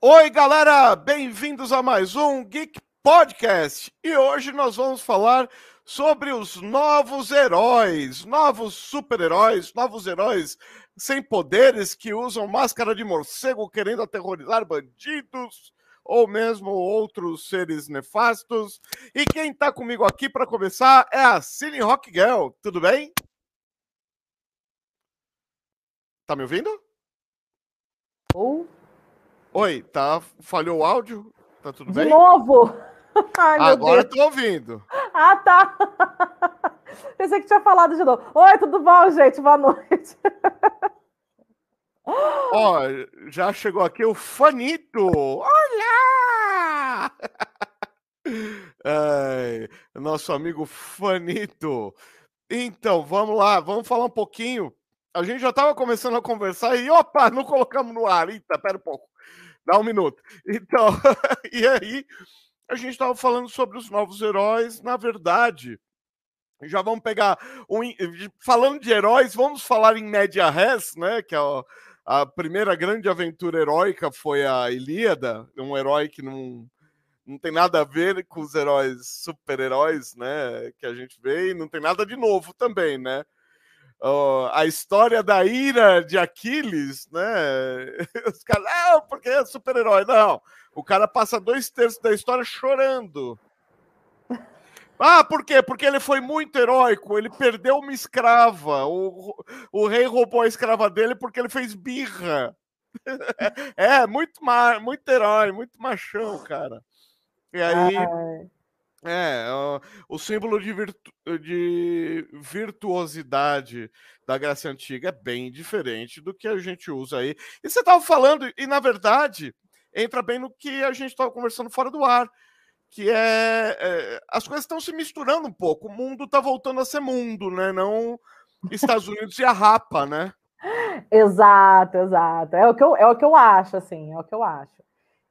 Oi, galera! Bem-vindos a mais um Geek Podcast. E hoje nós vamos falar sobre os novos heróis, novos super-heróis, novos heróis sem poderes que usam máscara de morcego querendo aterrorizar bandidos ou mesmo outros seres nefastos. E quem está comigo aqui para começar é a Cine Rock Girl. Tudo bem? Tá me ouvindo? Ou Oi, tá? Falhou o áudio? Tá tudo de bem? novo. Ai, Agora Deus. tô ouvindo. Ah, tá. Pensei que tinha falado de novo. Oi, tudo bom, gente? Boa noite. Ó, já chegou aqui o Fanito. Olá! Ai, nosso amigo Fanito. Então, vamos lá, vamos falar um pouquinho. A gente já estava começando a conversar e, opa, não colocamos no ar. Eita, pera um pouco. Dá um minuto. Então, e aí, a gente estava falando sobre os novos heróis. Na verdade, já vamos pegar. Um, falando de heróis, vamos falar em Média Res, né? Que é a, a primeira grande aventura heróica foi a Ilíada, um herói que não, não tem nada a ver com os heróis super-heróis, né? Que a gente vê, e não tem nada de novo também, né? Uh, a história da ira de Aquiles, né? Os caras, não, porque é super-herói. Não, o cara passa dois terços da história chorando. Ah, por quê? Porque ele foi muito heróico, ele perdeu uma escrava. O, o rei roubou a escrava dele porque ele fez birra. É, muito, ma muito herói, muito machão, cara. E aí. Ai, É, o símbolo de, virtu- de virtuosidade da Grécia Antiga é bem diferente do que a gente usa aí. E você estava falando, e na verdade, entra bem no que a gente estava conversando fora do ar, que é, é, as coisas estão se misturando um pouco. O mundo está voltando a ser mundo, né? Não Estados Unidos e a rapa, né? Exato, exato. É o, que eu, é o que eu acho, assim, é o que eu acho.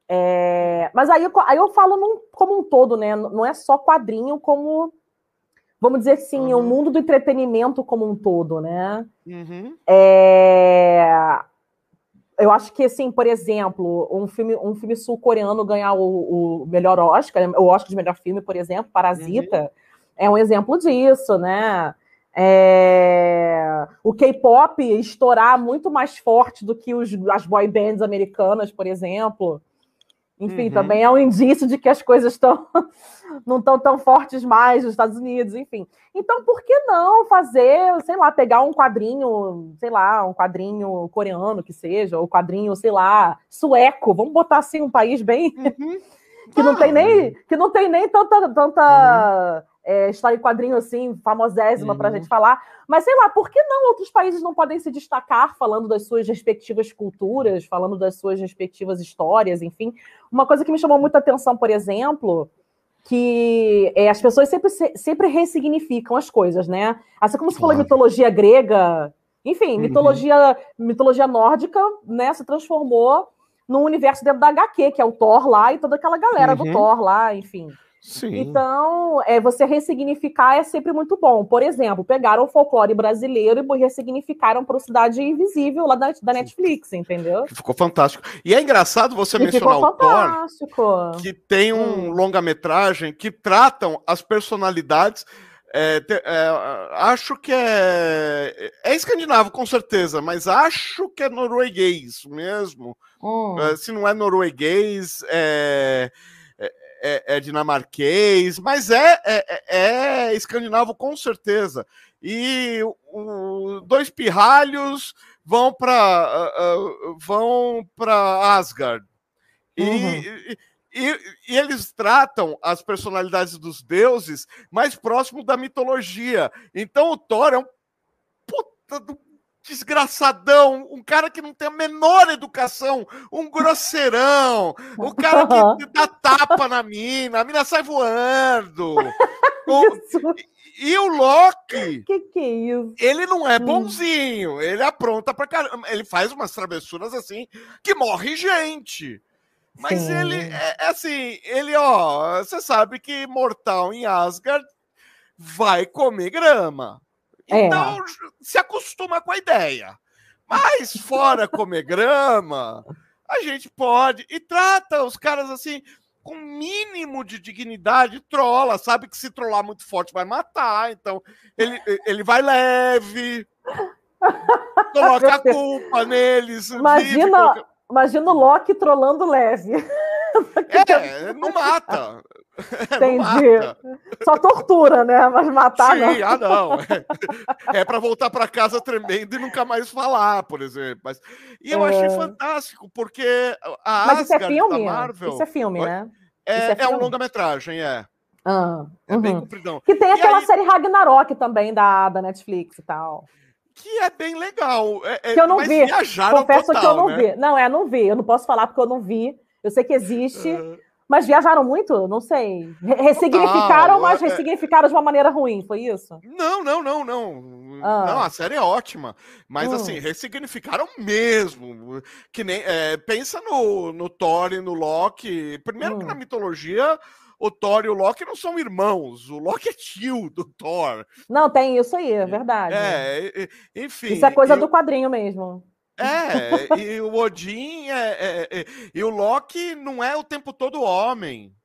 É, mas aí, eu- aí eu falo num- como um todo, né? Não é só quadrinho, como, vamos dizer assim, o Uhum. mundo do entretenimento como um todo, né? Uhum, É, Eu acho que, assim, por exemplo, um filme, um filme sul-coreano ganhar o, o melhor Oscar, o Oscar de melhor filme, por exemplo, Parasita, é um exemplo disso, né? É, O K-pop estourar muito mais forte do que os, as boy bands americanas, por exemplo. Enfim, Uhum. também é um indício de que as coisas estão não estão tão fortes mais nos Estados Unidos, enfim. Então, por que não fazer, sei lá, pegar um quadrinho, sei lá, um quadrinho coreano que seja, ou quadrinho, sei lá, sueco, vamos botar assim um país bem uhum. que não tem Ah, nem que não tem nem tanta tanta é, história em quadrinho assim famosésima para Uhum. gente falar, mas sei lá, por que não outros países não podem se destacar falando das suas respectivas culturas, falando das suas respectivas histórias, enfim. Uma coisa que me chamou muita atenção, por exemplo, que é, as pessoas sempre, se- sempre ressignificam as coisas, né? Assim como se falou Claro. mitologia grega, enfim, Uhum. mitologia, mitologia nórdica, né, se transformou num universo dentro da HQ, que é o Thor lá e toda aquela galera do Uhum. Thor lá, enfim. Sim. Então, é, você ressignificar é sempre muito bom. Por exemplo, pegaram o folclore brasileiro e ressignificaram para o Cidade Invisível lá da, da Netflix, entendeu? Ficou fantástico. E é engraçado você E mencionar o Thor. que tem um Hum. longa-metragem que tratam as personalidades. é, te- é, acho que é. É escandinavo, com certeza, mas acho que é norueguês mesmo. Hum. É, se não é norueguês, é, é, é dinamarquês, mas é, é, é escandinavo com certeza. E o, dois pirralhos vão para vão para Asgard. E, Uhum. e- e eles tratam as personalidades dos deuses mais próximo da mitologia. Então o Thor é um puta do desgraçadão, um cara que não tem a menor educação, um grosseirão, o cara que dá tapa na mina, a mina sai voando. O- e o Loki, Que que é isso? ele não é bonzinho, ele apronta pra caramba, ele faz umas travessuras assim que morre gente. Mas Sim. ele é, é assim, ele, ó, você sabe que mortal em Asgard vai comer grama. É. Então se acostuma com a ideia. Mas fora comer grama, A gente pode. E trata os caras assim, com mínimo de dignidade, trola. Sabe que se trollar muito forte vai matar. Então, ele, ele vai leve. coloca a culpa neles. Imagina, vive, imagina o Loki trollando leve. É, não mata. Entendi. Só tortura, né? Mas matar Sim, não. ah, não. É, é para voltar para casa tremendo e nunca mais falar, por exemplo. Mas, e eu é... achei fantástico, porque a Mas isso é filme? Marvel... Isso é filme, né? É, é, é um longa-metragem, é. Ah, é bem uhum. compridão. Que tem e aquela aí... série Ragnarok também da, da Netflix e tal que é bem legal. É, é, que eu não vi. Confesso total, que eu não né? vi. Não, é, não vi. Eu não posso falar porque eu não vi. Eu sei que existe. Uh... Mas viajaram muito? Não sei. Ressignificaram, mas é, ressignificaram de uma maneira ruim, foi isso? Não, não, não, não. Ah. Não, a série é ótima. Mas hum. assim, ressignificaram mesmo. Que nem. É, pensa no, no Thor e no Loki. Primeiro hum. que na mitologia o Thor e o Loki não são irmãos. O Loki é tio do Thor. Não, tem isso aí, é verdade. É, enfim. Isso é coisa do quadrinho mesmo. É, e o Odin é, é, é, e o Loki não é o tempo todo homem.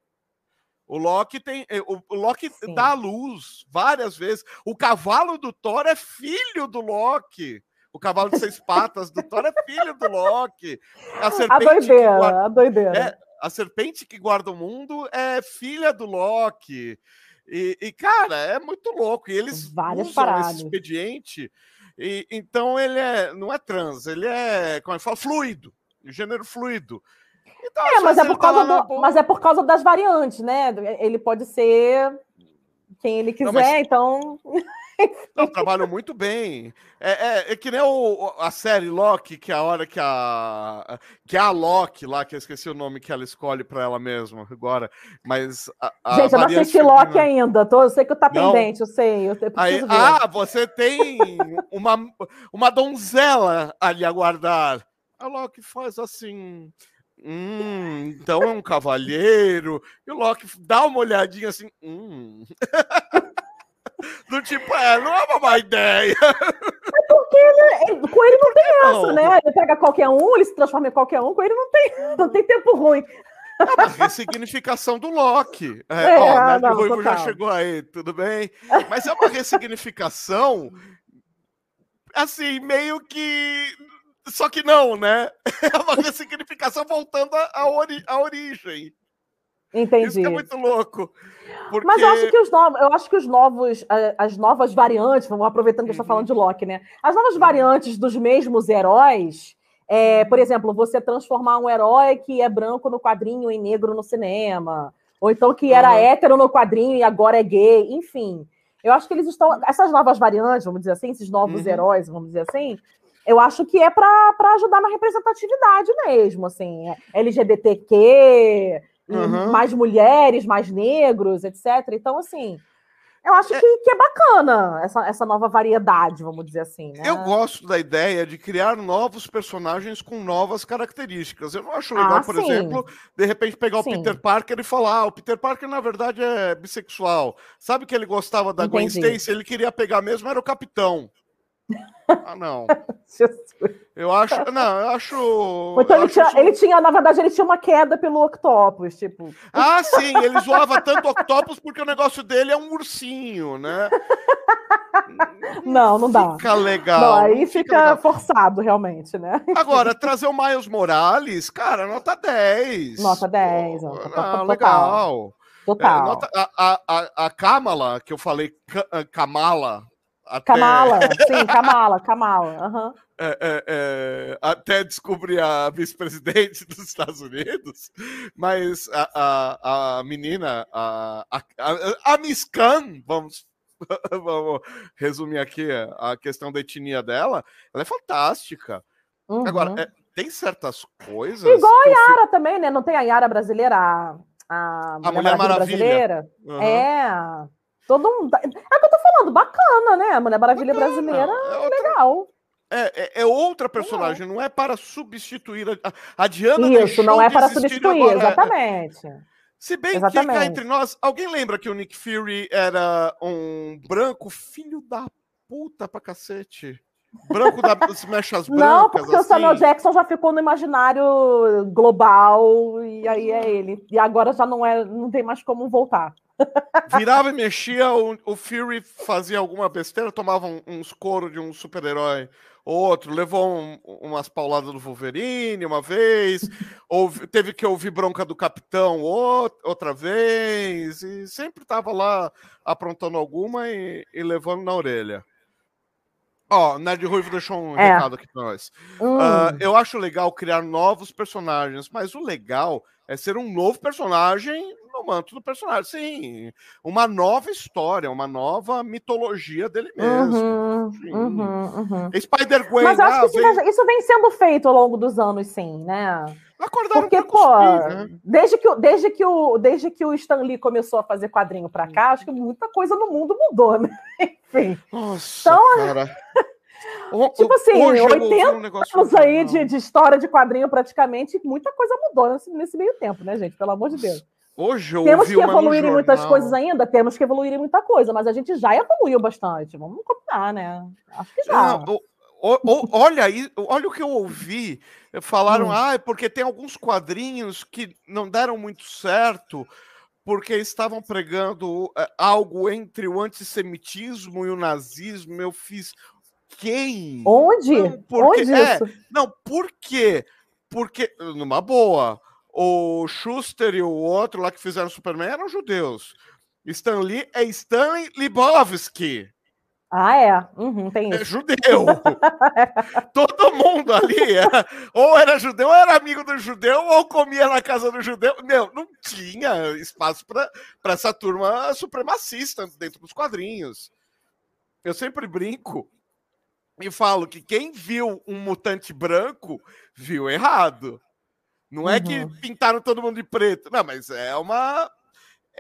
O Loki tem, é, o, Loki Sim. dá a luz várias vezes. O cavalo do Thor é filho do Loki. O cavalo de seis patas do Thor é filho do Loki. A, a doideira, guarda, a doideira. É, a serpente que guarda o mundo é filha do Loki. E, e cara, é muito louco. E eles Várias usam paradas. esse expediente. E, então ele é, não é trans, ele é, como é que fala, fluido, gênero fluido. Então, é, mas é, por causa do, mas é por causa das variantes, né? Ele pode ser quem ele quiser, não, mas... então. Não, trabalham muito bem. É, é, é, que nem o, a série Loki, que é a hora que a. Que é a Loki lá, que eu esqueci o nome que ela escolhe para ela mesma agora. Mas. A, a Gente, eu não assisti Loki ainda. Tô, eu sei que tá pendente, eu sei. Eu Aí, ah, você tem uma, uma donzela ali a guardar. A Loki faz assim. Hum, então é um cavalheiro. E o Loki dá uma olhadinha assim. Hum. Do tipo, é, não é uma má ideia. É porque ele, com ele não tem essa, não? né? Ele pega qualquer um, ele se transforma em qualquer um, com ele não tem, não tem tempo ruim. É uma ressignificação do Loki. É, é, ó, Nerd Ruivo já chegou aí, tudo bem? Mas é uma ressignificação, assim, meio que. Só que não, né? É uma ressignificação voltando à, ori à origem. Entendi. Isso é muito louco. Porque... Mas eu acho que os novos, eu acho que os novos, as novas variantes, vamos aproveitando que a gente está falando de Loki, né? As novas uhum. variantes dos mesmos heróis, é, por exemplo, você transformar um herói que é branco no quadrinho em negro no cinema, ou então que era uhum. hétero no quadrinho e agora é gay, enfim. Eu acho que eles estão. Essas novas variantes, vamos dizer assim, esses novos uhum. heróis, vamos dizer assim, eu acho que é para ajudar na representatividade mesmo, assim, é LGBTQ, uhum. mais mulheres, mais negros, etc. Então, assim, eu acho é... que, que, é bacana essa, essa nova variedade, vamos dizer assim. Né? Eu gosto da ideia de criar novos personagens com novas características. Eu não acho legal, ah, por sim. exemplo, de repente pegar sim. o Peter Parker e falar: ah, o Peter Parker, na verdade, é bissexual. Sabe que ele gostava da Entendi. Gwen Stacy? Ele queria pegar mesmo, era o capitão. Ah, não. eu acho. Não, eu acho. Então eu ele, tinha, ele tinha, na verdade, ele tinha uma queda pelo Octopus, tipo. Ah, sim, ele zoava tanto Octopus porque o negócio dele é um ursinho, né? Não, não dá. Fica legal. Não, aí fica, fica forçado, realmente, né? Agora, trazer o Miles Morales, cara, nota 10. Nota 10. Pô, ah, total. legal. Total. É, nota, a, a, a Kamala, que eu falei Kamala, até... Kamala, sim, Kamala, Kamala. Uhum. É, é, é, até descobrir a vice-presidente dos Estados Unidos, mas a, a, a menina, a, a, a Miss Khan, vamos, vamos resumir aqui a questão da etnia dela, ela é fantástica. Uhum. Agora, é, tem certas coisas. Igual a Yara eu... também, né? Não tem a Yara brasileira, a, a, Mulher, Mulher Maravilha, Maravilha. brasileira? Uhum. É. Todo mundo. É o que eu tô falando, bacana, né? A Mulher Maravilha bacana. brasileira, é outra... legal. É, é, é, outra personagem, não é para substituir a, a Diana. Isso, não é para substituir, agora. exatamente. Se bem exatamente. que cá entre nós, alguém lembra que o Nick Fury era um branco filho da puta pra cacete? Branco da se mexe as brancas. Não, porque assim. o Samuel Jackson já ficou no imaginário global e aí é ele. E agora já não é, não tem mais como voltar. Virava e mexia, o, o Fury fazia alguma besteira, tomava um, uns coros de um super-herói outro, levou um, umas pauladas do Wolverine uma vez, ou teve que ouvir bronca do capitão outra vez, e sempre estava lá aprontando alguma e, e, levando na orelha. Ó, oh, Nerd Ruivo deixou um é. recado aqui para nós. Hum. Uh, eu acho legal criar novos personagens, mas o legal é ser um novo personagem no manto do personagem. Sim, uma nova história, uma nova mitologia dele mesmo. Uhum, uhum, uhum. Spider-Gwen. Mas acho ah, que vem... isso vem sendo feito ao longo dos anos, sim, né? Acordaram Porque, pô, né? desde, que, desde, que o, desde que o Stan Lee começou a fazer quadrinho pra cá, acho que muita coisa no mundo mudou, né? Enfim. Nossa, então, cara. tipo assim, 80 um anos aí de, de, história de quadrinho praticamente, muita coisa mudou nesse, nesse, meio tempo, né, gente? Pelo amor de Deus. Hoje eu Temos que evoluir em muitas coisas ainda? Temos que evoluir em muita coisa, mas a gente já evoluiu bastante. Vamos combinar, né? Acho que já. Não, o, o, olha aí, olha o que eu ouvi. Falaram, hum. ah, porque tem alguns quadrinhos que não deram muito certo porque estavam pregando é, algo entre o antissemitismo e o nazismo. Eu fiz, quem? Onde? Não, porque, Onde é? Não, por quê? Porque, numa boa, o Schuster e o outro lá que fizeram Superman eram judeus. Stan Lee é Stanley Libovsky. Ah, é? Uhum, tem é isso. É judeu. Todo mundo ali era, ou era judeu, ou era amigo do judeu, ou comia na casa do judeu. Meu, não tinha espaço para essa turma supremacista dentro dos quadrinhos. Eu sempre brinco e falo que quem viu um mutante branco viu errado. Não uhum. é que uhum. pintaram todo mundo de preto. Não, mas é uma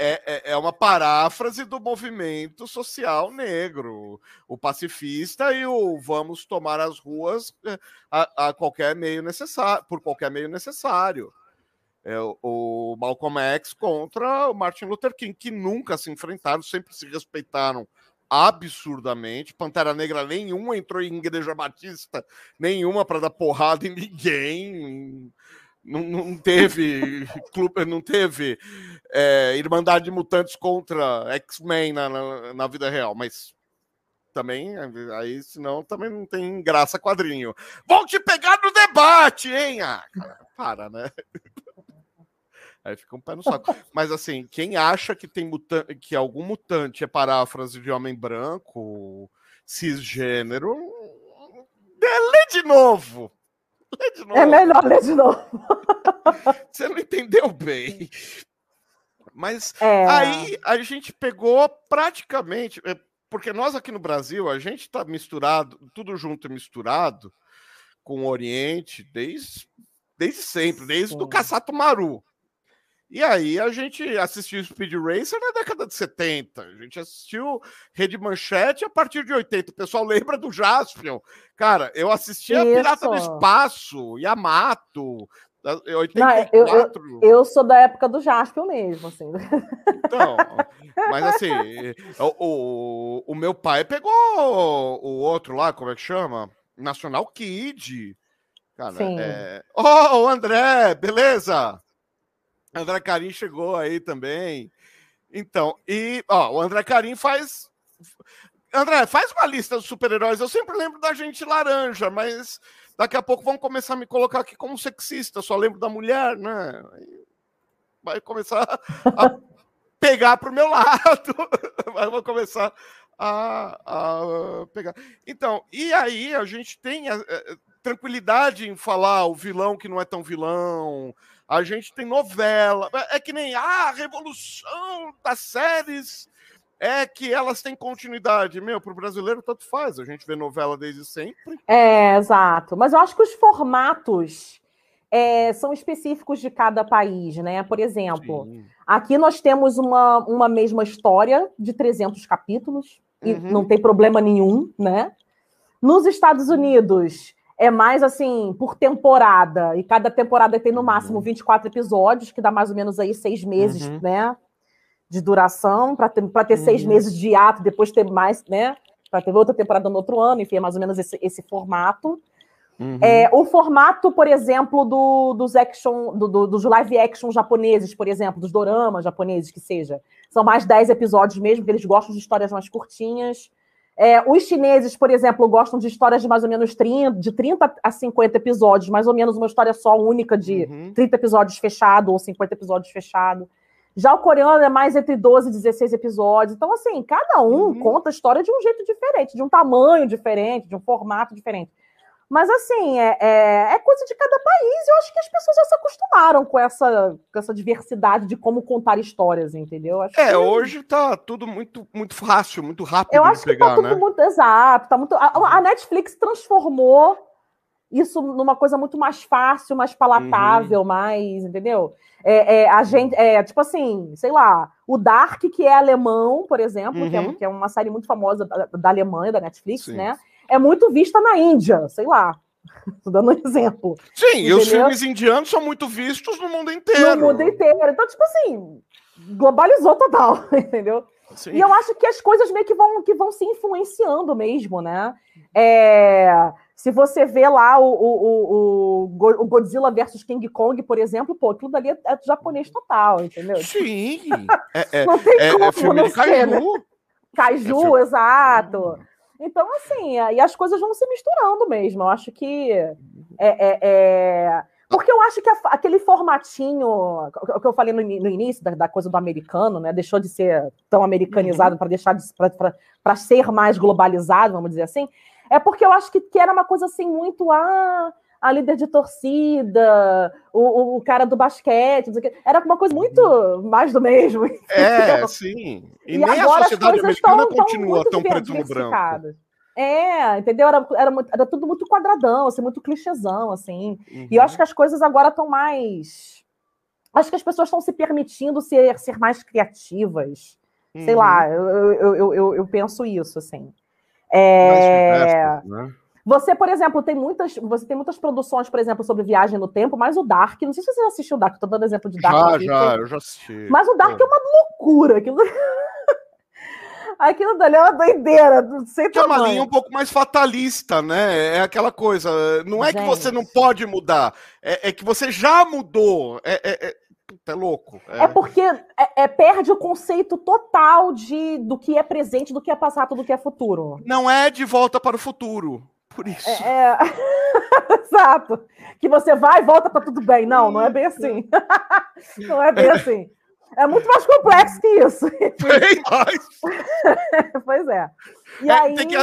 é, é, é, uma paráfrase do movimento social negro, o pacifista e o vamos tomar as ruas é, a, a qualquer meio necessário, por qualquer meio necessário. É, o Malcolm X contra o Martin Luther King, que nunca se enfrentaram, sempre se respeitaram absurdamente. Pantera Negra nenhuma entrou em igreja batista, nenhuma para dar porrada em ninguém. Não, não teve clube, não teve é, Irmandade de Mutantes contra X-Men na, na, na, vida real, mas também, aí senão também não tem graça quadrinho. Vão te pegar no debate, hein? Ah, cara, para, né? Aí fica um pé no saco. Mas assim, quem acha que tem mutante, que algum mutante é paráfrase de homem branco, cisgênero, lê de novo. Lê de novo. É melhor ler de novo. Você não entendeu bem. Mas é... aí a gente pegou praticamente, é, porque nós aqui no Brasil, a gente está misturado, tudo junto e misturado com o Oriente desde, desde sempre, desde Sim. o Caçato Maru. E aí a gente assistiu Speed Racer na década de 70. A gente assistiu Rede Manchete a partir de 80. O pessoal lembra do Jaspion. Cara, eu assistia Isso. Pirata do Espaço, Yamato, 84. Não, eu, eu, eu, sou da época do Jaspion mesmo, assim. Então, mas assim, o, o, o meu pai pegou o outro lá, como é que chama? National Kid. Cara, Sim. é... Oh, André, beleza? André Carim chegou aí também. Então, e ó, o André Carim faz. André, faz uma lista dos super-heróis. Eu sempre lembro da gente laranja, mas daqui a pouco vão começar a me colocar aqui como sexista. Só lembro da mulher, né? Vai começar a pegar para o meu lado. Vai vou começar a, a, pegar. Então, e aí a gente tem a, a, tranquilidade em falar o vilão que não é tão vilão, a gente tem novela. É, é que nem ah, a revolução das séries é que elas têm continuidade. Meu, para o brasileiro, tanto faz. A gente vê novela desde sempre. É, exato. Mas eu acho que os formatos é, são específicos de cada país, né? Por exemplo, Sim. aqui nós temos uma, uma mesma história de 300 capítulos, e uhum. não tem problema nenhum, né? Nos Estados Unidos, é mais assim, por temporada. E cada temporada tem no máximo 24 uhum. episódios, que dá mais ou menos aí seis meses, uhum. né? De duração, para ter, ter uhum. seis meses de ato, depois ter mais, né? Vai ter outra temporada no outro ano, enfim, é mais ou menos esse, esse formato. Uhum. É, o formato, por exemplo, do, dos action, do, do, dos live action japoneses, por exemplo, dos doramas japoneses, que seja. São mais 10 episódios mesmo, porque eles gostam de histórias mais curtinhas. É, os chineses, por exemplo, gostam de histórias de mais ou menos 30, de 30 a 50 episódios, mais ou menos uma história só única de uhum. 30 episódios fechado ou 50 episódios fechado. Já o coreano é mais entre 12 e 16 episódios. Então, assim, cada um uhum. conta a história de um jeito diferente, de um tamanho diferente, de um formato diferente. Mas, assim, é, é, é, coisa de cada país. Eu acho que as pessoas já se acostumaram com essa, com essa diversidade de como contar histórias, entendeu? Acho é, que... hoje tá tudo muito, muito fácil, muito rápido Eu acho pegar, que tá tudo né? muito exato. Tá muito... A, a, Netflix transformou isso numa coisa muito mais fácil, mais palatável, uhum. mais, entendeu? É, é, a gente, é, tipo assim, sei lá, o Dark, que é alemão, por exemplo, uhum. que, é, uhum. que, é, uma série muito famosa da, da Alemanha, da Netflix, Sim. né? É muito vista na Índia, sei lá. Tô dando um exemplo. Sim, entendeu? e os filmes indianos são muito vistos no mundo inteiro. No mundo inteiro. Então, tipo assim, globalizou total, entendeu? Sim. E eu acho que as coisas meio que vão, que vão se influenciando mesmo, né? É, se você vê lá o, o, o, o, Godzilla versus King Kong, por exemplo, pô, tudo ali é, é japonês total, entendeu? Sim. É, é, não tem é, como, é filme de Kaiju. Né? Kaiju, é exato. Então, assim, e as coisas vão se misturando mesmo. Eu acho que. É, é, é... Porque eu acho que a, aquele formatinho, o que eu falei no, no início, da, da, coisa do americano, né? Deixou de ser tão americanizado uhum. para deixar de para ser mais globalizado, vamos dizer assim. É porque eu acho que, que era uma coisa assim muito. Ah, a líder de torcida, o, o cara do basquete, era uma coisa muito uhum. mais do mesmo. É, sim. E, e nem a sociedade americana tão, continua tão, preto no branco. É, entendeu? Era, era, era, tudo muito quadradão, assim, muito clichêzão, assim. Uhum. E eu acho que as coisas agora estão mais. Acho que as pessoas estão se permitindo ser, ser mais criativas. Uhum. Sei lá, eu, eu, eu, eu, eu penso isso, assim. É... Mais né? Você, por exemplo, tem muitas, você tem muitas produções, por exemplo, sobre viagem no tempo, mas o Dark, não sei se você já assistiu o Dark, estou dando exemplo de Dark. Já, aqui, já, eu já assisti. Mas o Dark é, é uma loucura, aquilo... Aquilo dali é uma doideira, não sei Que é uma linha um pouco mais fatalista, né? É aquela coisa, não é Gente. que você não pode mudar, é, é que você já mudou, é, é, é, é louco. É, é porque é, perde o conceito total de do que é presente, do que é passado, do que é futuro. Não é de volta para o futuro por isso. É, é... Exato. Que você vai e volta, tá tudo bem. Não, não é bem assim. não é bem assim. É muito mais complexo que isso. Pois é. E é, aí. Que...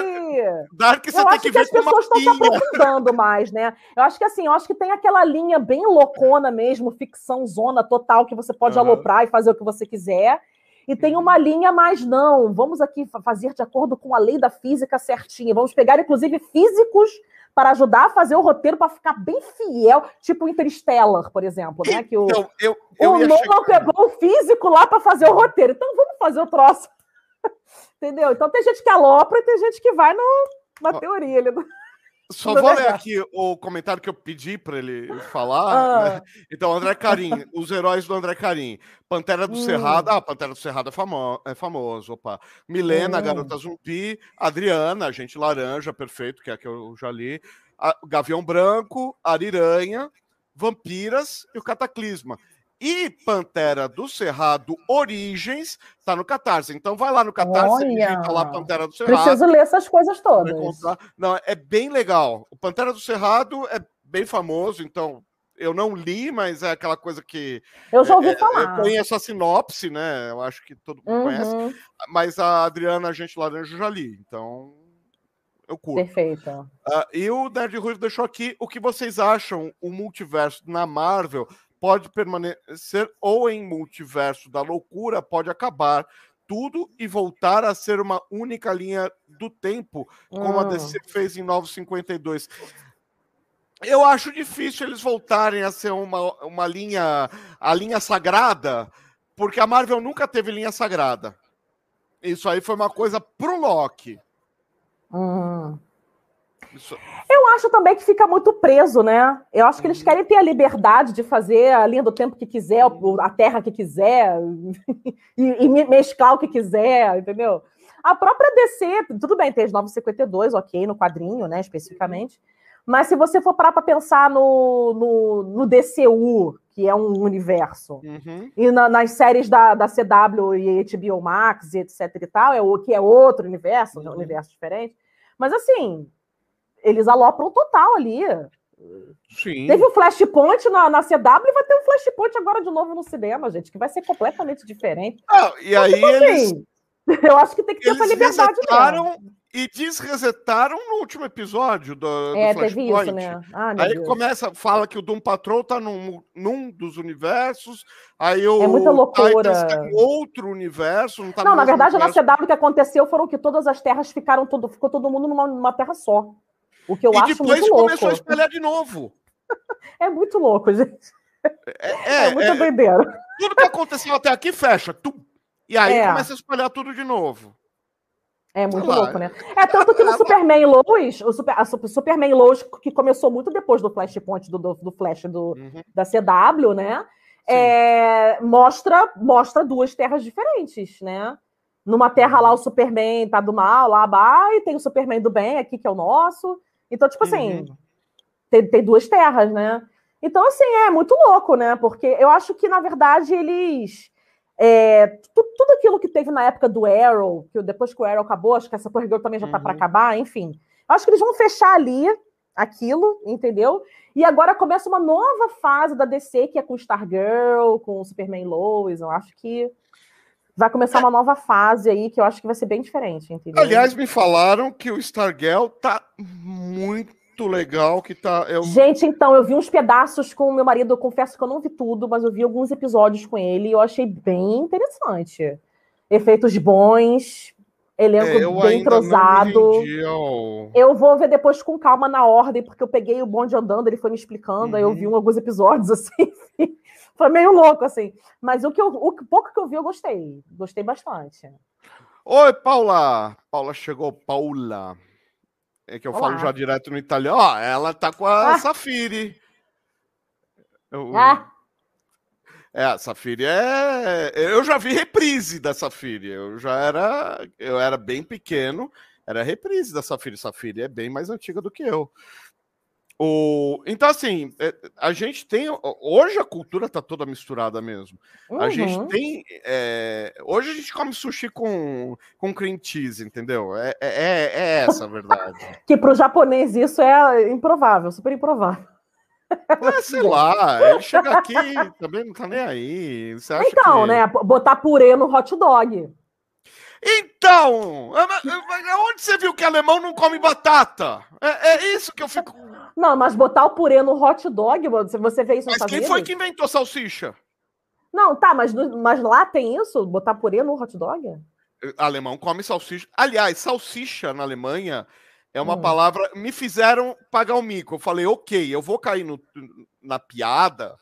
Dark, você eu acho que, que as pessoas estão se aprofundando mais, né? Eu acho que assim, eu acho que tem aquela linha bem loucona mesmo, ficção zona total, que você pode uhum. aloprar e fazer o que você quiser. E tem uma linha mais não. Vamos aqui fazer de acordo com a lei da física certinha. Vamos pegar, inclusive, físicos para ajudar a fazer o roteiro para ficar bem fiel, tipo Interstellar, por exemplo, né? Que o, então, eu, eu o Nolan chegar... pegou o físico lá para fazer o roteiro. Então vamos fazer o troço. Entendeu? Então tem gente que alopra e tem gente que vai no, na teoria. Só vou ler aqui o comentário que eu pedi para ele falar. Ah. Né? Então, André Carim, os heróis do André Carim. Pantera do hum. Cerrado. Ah, Pantera do Cerrado é, famo é famoso. Opa. Milena, hum. Garota Zumbi. Adriana, Gente Laranja, perfeito, que é a que eu já li. A, Gavião Branco, Ariranha, Vampiras e o Cataclisma. E Pantera do Cerrado Origens tá no Catarse. Então vai lá no Catarse, digita lá Pantera do Cerrado. Preciso ler essas coisas todas. Não, é bem legal. O Pantera do Cerrado é bem famoso, então eu não li, mas é aquela coisa que. Eu já ouvi é, falar. Eu conheço a sinopse, né? Eu acho que todo mundo uhum. conhece. Mas a Adriana, a gente laranja, eu já li. Então. Eu curto. Perfeito. Uh, e o Nerd Ruivo deixou aqui o que vocês acham o multiverso na Marvel pode permanecer ou em multiverso da loucura pode acabar tudo e voltar a ser uma única linha do tempo, como hum. a DC fez em 952. Eu acho difícil eles voltarem a ser uma, uma linha, a linha sagrada, porque a Marvel nunca teve linha sagrada. Isso aí foi uma coisa pro Loki. Hum. Isso... Eu acho também que fica muito preso, né? Eu acho que eles uhum. querem ter a liberdade de fazer a linha do tempo que quiser, a terra que quiser, e, e mesclar o que quiser, entendeu? A própria DC, tudo bem, tem as 952, ok, no quadrinho, né, especificamente. Mas se você for parar para pensar no, no, no, DCU, que é um universo, uhum. e na, nas séries da, da CW e HBO Max e etc e tal, é o que é outro universo, uhum. um universo diferente. Mas assim, eles alopram total ali. Sim. Teve um Flashpoint na, na CW e vai ter um Flashpoint agora de novo no cinema, gente, que vai ser completamente diferente. Ah, e aí tipo eles... Assim, eu acho que tem que ter essa liberdade mesmo e desresetaram no último episódio do, é, do Flashpoint. Teve isso, né? Ah, aí Deus. começa, fala que o Doom Patrol tá num, num dos universos, aí o é muita loucura. tá em outro universo. Não, tá não na verdade, universo. na CW o que aconteceu foram que todas as terras ficaram tudo, ficou todo mundo numa, numa terra só. O que eu e acho muito louco. Depois começou a espalhar de novo. é muito louco, gente. É, é, é muito é, doideira. Tudo que aconteceu até aqui fecha. Tu, e aí é. começa a espalhar tudo de novo. É muito louco, né? É tanto que no Superman Lois, o Super, a Superman Lois, que começou muito depois do Flashpoint, do, do, do Flash do, uhum. da CW, né? É, mostra, mostra duas terras diferentes, né? Numa terra lá o Superman tá do mal, lá bah, e tem o Superman do bem aqui, que é o nosso. Então, tipo assim, uhum. tem, tem duas terras, né? Então, assim, é muito louco, né? Porque eu acho que, na verdade, eles é, tudo, tudo, aquilo que teve na época do Arrow, que depois que o Arrow acabou, acho que essa Supergirl também já tá uhum. para acabar, enfim. Acho que eles vão fechar ali aquilo, entendeu? E agora começa uma nova fase da DC, que é com Stargirl, com Superman Lois. Eu acho que vai começar uma nova fase aí, que eu acho que vai ser bem diferente, entendeu? Aliás, me falaram que o Stargirl tá muito legal que tá. Eu... Gente, então, eu vi uns pedaços com o meu marido, eu confesso que eu não vi tudo, mas eu vi alguns episódios com ele e eu achei bem interessante. Efeitos bons, elenco é, bem entrosado. Ao... Eu vou ver depois com calma na ordem, porque eu peguei o bonde andando, ele foi me explicando, uhum. aí eu vi um, alguns episódios assim. foi meio louco, assim. Mas o, que eu, o pouco que eu vi, eu gostei. Gostei bastante. Oi, Paula! Paula chegou, Paula. É que eu Olá. falo já direto no italiano. Ó, ela tá com a ah. Safiri. Eu... Ah. É, a Safiri é. Eu já vi reprise da Safiri. Eu já era. Eu era bem pequeno. Era reprise da Safiri. Safiri é bem mais antiga do que eu. O... Então, assim, é, a gente tem. Hoje a cultura tá toda misturada mesmo. Uhum. A gente uhum. tem. É... Hoje a gente come sushi com, com cream cheese, entendeu? É, é, é, é essa a verdade. que para o japonês isso é improvável, super improvável. É, sei lá, ele chega aqui também não tá nem aí. então, que... né? Botar purê no hot dog. Então, onde você viu que alemão não come batata? É, é isso que eu fico. Não, mas botar o purê no hot dog, você vê isso Mas quem foi que inventou salsicha? Não, tá, mas, mas lá tem isso? Botar purê no hot dog? Alemão come salsicha. Aliás, salsicha na Alemanha é uma hum. palavra. Me fizeram pagar o mico. Eu falei, ok, eu vou cair no, na piada.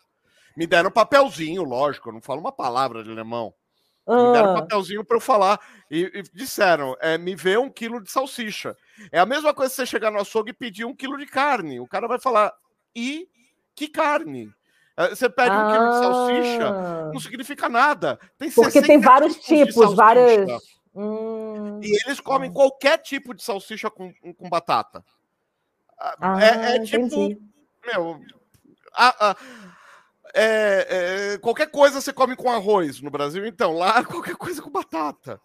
Me deram um papelzinho, lógico, eu não falo uma palavra de alemão. Ah. Me deram um ah. papelzinho para eu falar. E, e disseram: é, me vê um quilo de salsicha. É a mesma coisa você chegar no açougue e pedir um quilo de carne. O cara vai falar: e que carne? É, você pede ah. um quilo de salsicha, ah. não significa nada. Tem Porque tem vários tipos, tipos várias. Hum. E eles comem qualquer tipo de salsicha com, com batata. Ah, é, é tipo. Entendi. Meu. A, a, é, é, qualquer coisa você come com arroz no Brasil, então lá qualquer coisa com batata.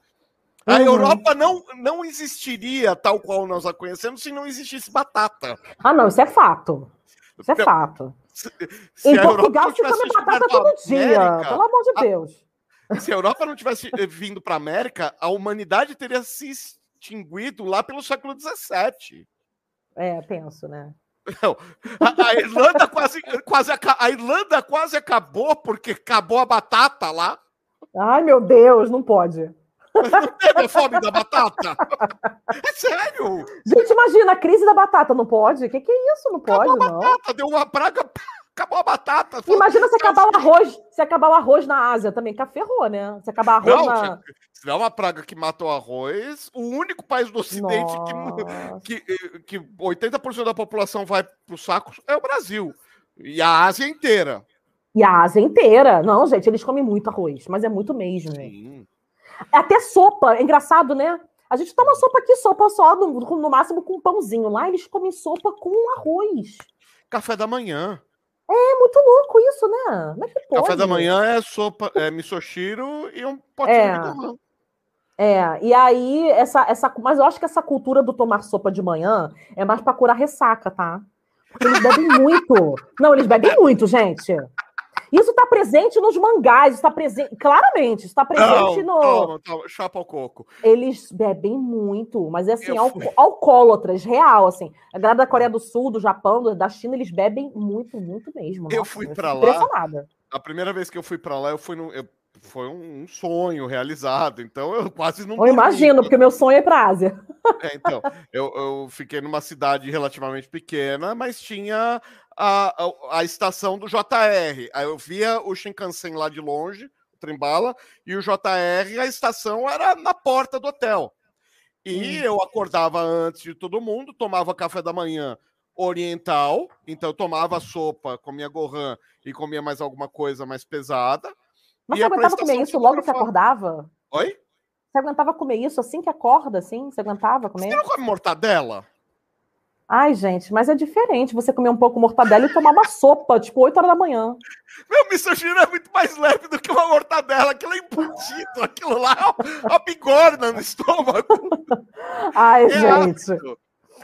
A uhum. Europa não, não existiria tal qual nós a conhecemos se não existisse batata. Ah, não, isso é fato. Isso é então, fato. Se, se em Portugal se come batata todo dia, América, pelo amor de Deus. A, se a Europa não tivesse eh, vindo para a América, a humanidade teria se extinguido lá pelo século XVII. É, penso, né? Não, a, a, Irlanda quase, quase a Irlanda quase acabou porque acabou a batata lá. Ai, meu Deus, não pode. Não teve fome da batata? É sério? Gente, imagina, a crise da batata, não pode? O que, que é isso? Não pode, acabou a batata, deu uma praga, acabou a batata. Imagina se acabar o arroz, se acabar o arroz na Ásia também, que ferrou, né? Se acabar arroz não, na... Se tiver uma praga que matou arroz, o único país do ocidente que, que, que 80% da população vai pro saco é o Brasil. E a Ásia inteira. E a Ásia inteira. Não, gente, eles comem muito arroz, mas é muito mesmo. Sim. Até sopa, é engraçado, né? A gente toma sopa aqui, sopa só, no, no máximo com pãozinho. Lá eles comem sopa com arroz. Café da manhã. É muito louco isso, né? É que pode? Café da manhã é sopa, é misoshiro e um potinho É. de gomão. É, e aí, essa, essa. Mas eu acho que essa cultura do tomar sopa de manhã é mais pra curar ressaca, tá? Porque eles bebem muito. Não, eles bebem muito, gente. Isso tá presente nos mangás, isso tá presente. Claramente, isso tá presente Não, no. chapa ao coco. Eles bebem muito, mas é assim, fui. alcoólatras, real, assim. A galera da Coreia do Sul, do Japão, da China, eles bebem muito, muito mesmo. Eu Nossa, fui pra lá. A primeira vez que eu fui pra lá, eu fui no. eu- foi um, um sonho realizado, então eu quase não. Eu dormi. imagino, porque meu sonho é pra Ásia. É, então, eu, eu fiquei numa cidade relativamente pequena, mas tinha a, a, a estação do JR. Aí eu via o Shinkansen lá de longe, o Trembala, e o JR, a estação era na porta do hotel. E Hum. eu acordava antes de todo mundo, tomava café da manhã oriental, então eu tomava sopa, comia gohan e comia mais alguma coisa mais pesada. Mas você aguentava comer isso logo que acordava? Oi? Você aguentava comer isso assim que acorda, assim? Você aguentava comer? Você não come mortadela? Ai, gente, mas é diferente você comer um pouco mortadela e tomar uma sopa, tipo, 8 horas da manhã. Meu misogyno é muito mais leve do que uma mortadela. Aquilo é embutido. Aquilo lá é uma bigorna no estômago. Ai, É gente. ácido.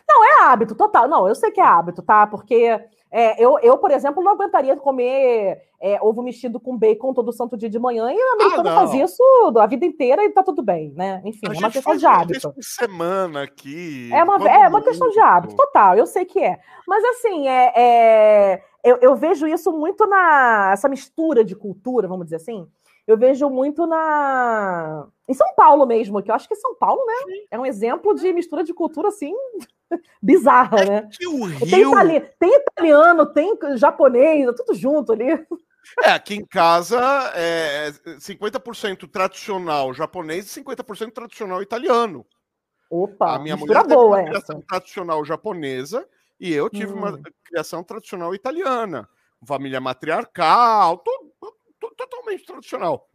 É hábito, total. Não, eu sei que é hábito, tá? Porque é, eu, eu, por exemplo, não aguentaria comer é, ovo mexido com bacon todo santo dia de manhã e o americano não. faz isso a vida inteira e tá tudo bem, né? Enfim, A é uma questão de uma hábito. por semana aqui. É uma, é uma questão de hábito, total, eu sei que é. Mas assim, é, é- eu, eu vejo isso muito na. essa mistura de cultura, vamos dizer assim. Eu vejo muito na. Em São Paulo mesmo, que eu acho que São Paulo, né? É um exemplo de mistura de cultura assim bizarra, né? Que o Tem, Rio. itali- tem italiano, tem japonês, é tudo junto ali. É, aqui em casa é 50% tradicional japonês e 50% tradicional italiano. Opa, a minha mulher teve boa uma essa. criação tradicional japonesa e eu tive uma Hum. criação tradicional italiana. Família matriarcal, to- to- totalmente tradicional.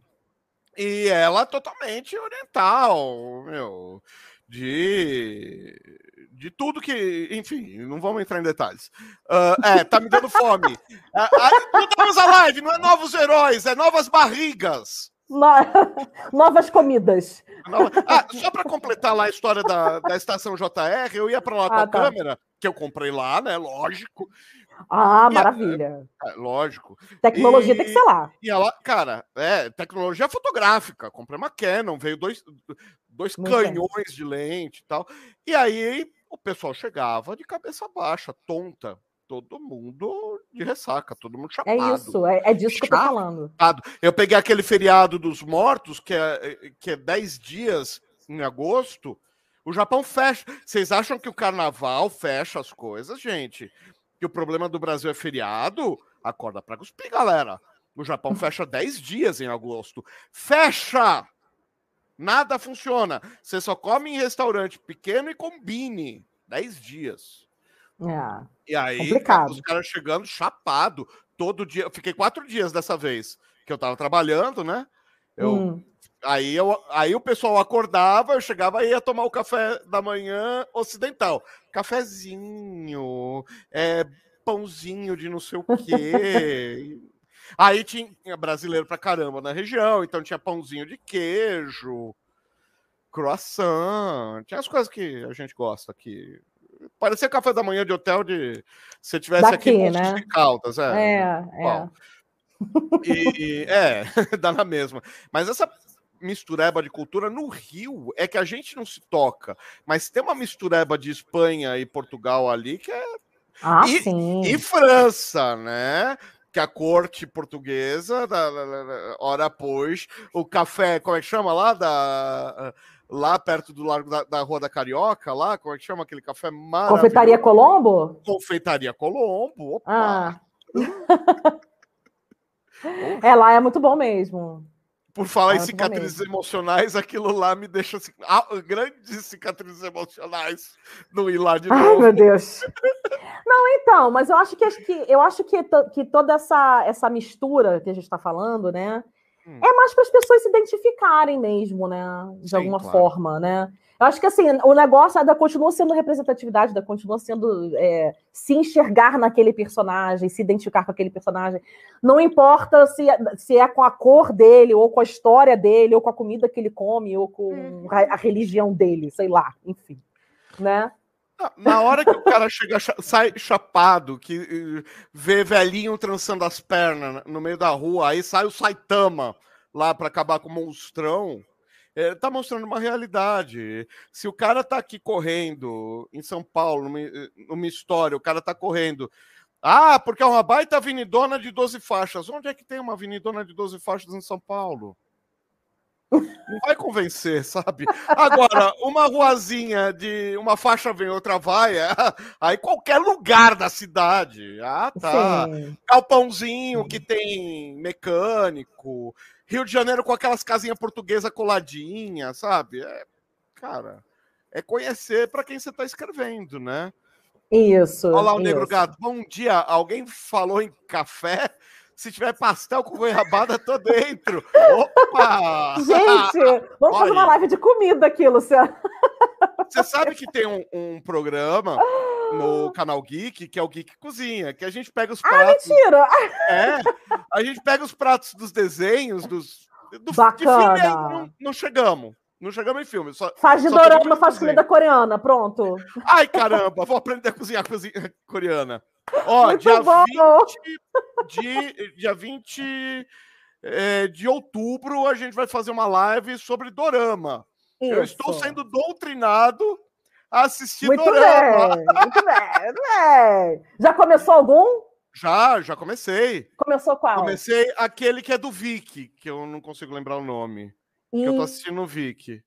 E ela totalmente oriental, meu, de, de tudo que. Enfim, não vamos entrar em detalhes. Ah, é, tá me dando fome. Ah, ah, mudamos a live, não é novos heróis, é novas barrigas. No- Novas comidas. Nova- Ah, só para completar lá a história da, da estação JR, eu ia para lá com Ah, a tá. câmera, que eu comprei lá, né? Lógico. Ah, E- maravilha. é, lógico. Tecnologia e- tem que ser lá. E ela, cara, é tecnologia fotográfica. Comprei uma Canon, veio dois, dois Muito canhões de lente e tal. E aí o pessoal chegava de cabeça baixa, tonta. Todo mundo de ressaca, todo mundo É chapado. isso, é, é disso que eu tô falando. chapado. Eu peguei aquele feriado dos mortos, que é, que é 10 dias em agosto. O Japão fecha. Vocês acham que o carnaval fecha as coisas, gente? Que o problema do Brasil é feriado? Acorda pra cuspir, galera. O Japão fecha 10 dias em agosto. Fecha! Nada funciona. Você só come em restaurante pequeno e combine. 10 dias. É. E aí, Complicado. os caras chegando chapado todo dia. Eu fiquei quatro dias dessa vez, que eu tava trabalhando, né? Eu, Hum. aí, eu, aí o pessoal acordava, eu chegava e ia tomar o café da manhã ocidental. Cafezinho, é, pãozinho de não sei o quê. aí tinha brasileiro pra caramba na região, então tinha pãozinho de queijo, croissant, tinha as coisas que a gente gosta aqui. Parecia café da manhã de hotel de. Se tivesse aqui Daqui, em Montes né? de Caldas, é. É, é. E, é, dá na mesma. Mas essa mistureba de cultura no Rio é que a gente não se toca. Mas tem uma mistureba de Espanha e Portugal ali que é. Ah, E- sim. E França, né? Que a corte portuguesa, da, da- da- da- hora após, o café, como é que chama lá? Da, lá perto do Largo da, da Rua da Carioca, lá, como é que chama aquele café maravilhoso? Confeitaria Colombo? Confeitaria Colombo. Opa! Ah. é, lá é muito bom mesmo. Por falar Ah, em bom cicatrizes emocionais, aquilo lá me deixa assim, ah, grandes cicatrizes emocionais no ir lá de Ai, novo. meu Deus. Não, então, mas eu acho que, eu acho que, que toda essa, essa mistura que a gente está falando, né? Hum. é mais para as pessoas se identificarem mesmo, né? De Sim, alguma claro. forma, né? Eu acho que assim, o negócio ainda continua sendo representatividade, ainda continua sendo é, se enxergar naquele personagem, se identificar com aquele personagem. Não importa se, se é com a cor dele, ou com a história dele, ou com a comida que ele come, ou com uhum. a, a religião dele, sei lá, enfim. Né? Na hora que o cara chega, sai chapado, que vê velhinho trançando as pernas no meio da rua, aí sai o Saitama lá para acabar com o monstrão é, tá mostrando uma realidade. Se o cara tá aqui correndo em São Paulo, numa, numa história, o cara tá correndo. Ah, porque é uma baita avenidona de 12 faixas. Onde é que tem uma avenidona de 12 faixas em São Paulo? Não vai convencer, sabe? Agora, uma ruazinha de uma faixa vem, outra vai, é, aí qualquer lugar da cidade. Ah, tá. Sim. Galpãozinho que tem mecânico, Rio de Janeiro com aquelas casinhas portuguesas coladinhas, sabe? É, cara, é conhecer para quem você está escrevendo, né? Isso. Olá, o isso. Negro Gato. Bom dia. Alguém falou em café? Se tiver pastel com goiabada, tô dentro. Opa! Gente, vamos fazer uma live de comida aqui, Luciano. Você sabe que tem um, um, programa no canal Geek, que é o Geek Cozinha, que a gente pega os ah, pratos. Ah, mentira! É, a gente pega os pratos dos desenhos, dos. Do, Bacana. De filme, não, não chegamos. Não chegamos em filme. Só, faz de dorama, faz comida coreana, pronto. Ai, caramba, vou aprender a cozinhar cozinha coreana. Ó, Muito dia bom. 20 de, dia 20 é, de outubro a gente vai fazer uma live sobre dorama. Isso. Eu estou sendo doutrinado a assistir muito dorama. Bem, muito bem, muito bem. Já começou algum? Já, já comecei. Começou qual? Comecei aquele que é do Vic, que eu não consigo lembrar o nome. E... Que eu tô assistindo no Vic.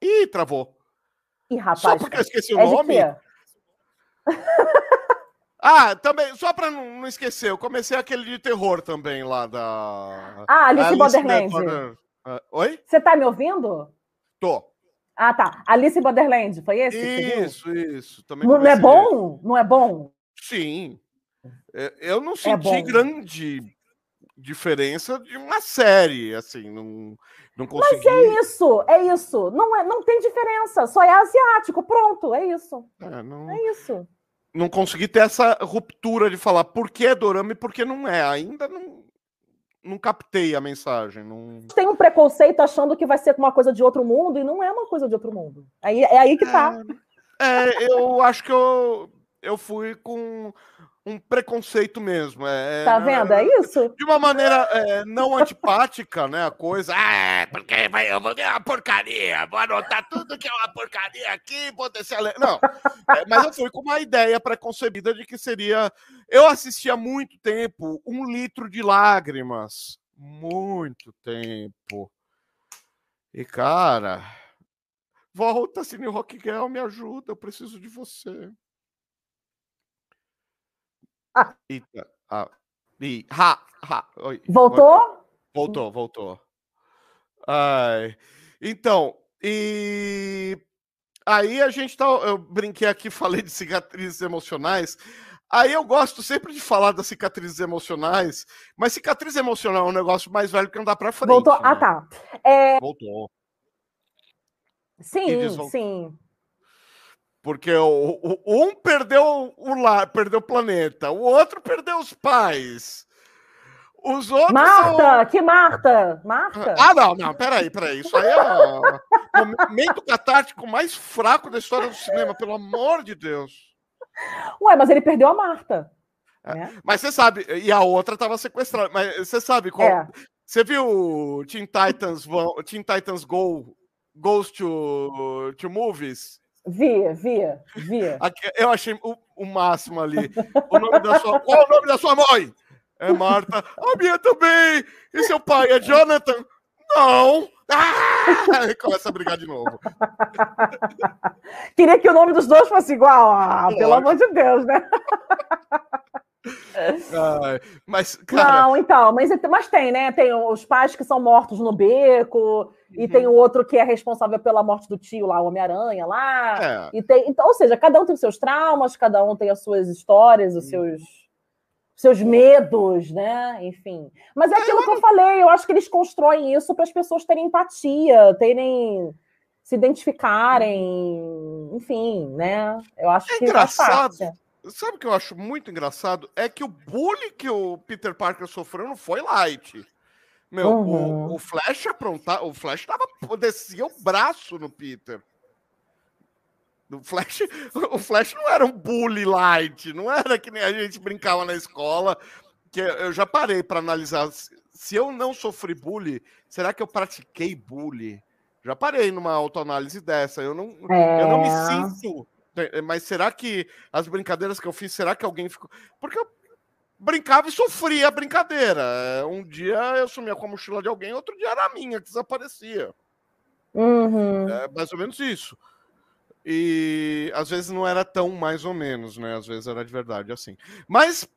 Ih, travou. Ih, rapaz. Só porque eu esqueci o é nome? ah, também, só pra não, não, esquecer, eu comecei aquele de terror também lá da. Ah, Alice, Alice Borderland. Border... Uh, oi? Você tá me ouvindo? Tô. Ah, tá. Alice Borderland, foi esse? Isso, isso. Também não, é bom? Não é bom? Sim. É, eu não é senti é grande diferença de uma série, assim, não, não consegui... Mas é isso, é isso. Não, é, não tem diferença, só é asiático, pronto, é isso. É, não... é isso. Não consegui ter essa ruptura de falar por que é dorama e por que não é. Ainda não, não captei a mensagem. Não... Tem um preconceito achando que vai ser uma coisa de outro mundo e não é uma coisa de outro mundo. Aí, é aí que tá. É, é eu acho que eu, eu fui com um preconceito mesmo. É, tá vendo? É isso? De uma maneira é, não antipática, né? A coisa. Ah, porque vai, eu vou ver uma porcaria, vou anotar tudo que é uma porcaria aqui, potencial. Não. É, mas eu fui com uma ideia preconcebida de que seria. Eu assisti há muito tempo um litro de lágrimas. Muito tempo. E, cara. Volta, Cine Rock Girl, me ajuda, eu preciso de você. Eita. Ah. E, ha, ha. Oi. Voltou? Voltou, voltou. Ai. Então, e aí a gente tá. Eu brinquei aqui, falei de cicatrizes emocionais. Aí eu gosto sempre de falar das cicatrizes emocionais, mas cicatriz emocional é um negócio mais velho que andar para frente. Voltou. Ah, né? Ah, tá. É... Voltou. Sim, sim. Porque o, o, um perdeu o lar, perdeu o planeta, o outro perdeu os pais. Os outros. Marta! São... Que Marta? Marta? Ah, não, não, peraí, peraí. Isso aí é o momento catártico mais fraco da história do cinema, pelo amor de Deus. Ué, mas ele perdeu a Marta. É. Né? Mas você sabe, e a outra estava sequestrada. Mas você sabe qual. É. Você viu Teen Titans, Teen Titans Go Goes to, to Movies? Via, via, via. Eu achei o, o máximo ali. O nome da sua... Qual é o nome da sua mãe? É Marta. A minha também. E seu pai é Jonathan? Não. Ah! Começa a brigar de novo. Queria que o nome dos dois fosse igual. Ah, pelo amor de Deus, né? Ai, mas, cara... Não, então, mas, mas tem, né? Tem os pais que são mortos no beco, e tem o outro que é responsável pela morte do tio lá, o Homem-Aranha lá. É. E tem, então, ou seja, cada um tem os seus traumas, cada um tem as suas histórias, os seus seus medos, né? Enfim. Mas é, é aquilo que eu falei, eu acho que eles constroem isso para as pessoas terem empatia, terem se identificarem, enfim, né? Eu acho é que engraçado. Sabe o que eu acho muito engraçado? É que o bullying que o Peter Parker sofreu não foi light. Meu, uhum. o, o, Flash aprontar, o Flash tava, descia o braço no Peter. O Flash, o Flash não era um bully light, não era que nem a gente brincava na escola. Que eu já parei para analisar. Se eu não sofri bullying, será que eu pratiquei bullying? Já parei numa autoanálise dessa. Eu não, é... eu não me é. sinto. Mas será que as brincadeiras que eu fiz, será que alguém ficou. Porque eu brincava e sofria a brincadeira. Um dia eu sumia com a mochila de alguém, outro dia era a minha que desaparecia. Uhum. É mais ou menos isso. E às vezes não era tão mais ou menos, né? Às vezes era de verdade assim. Mas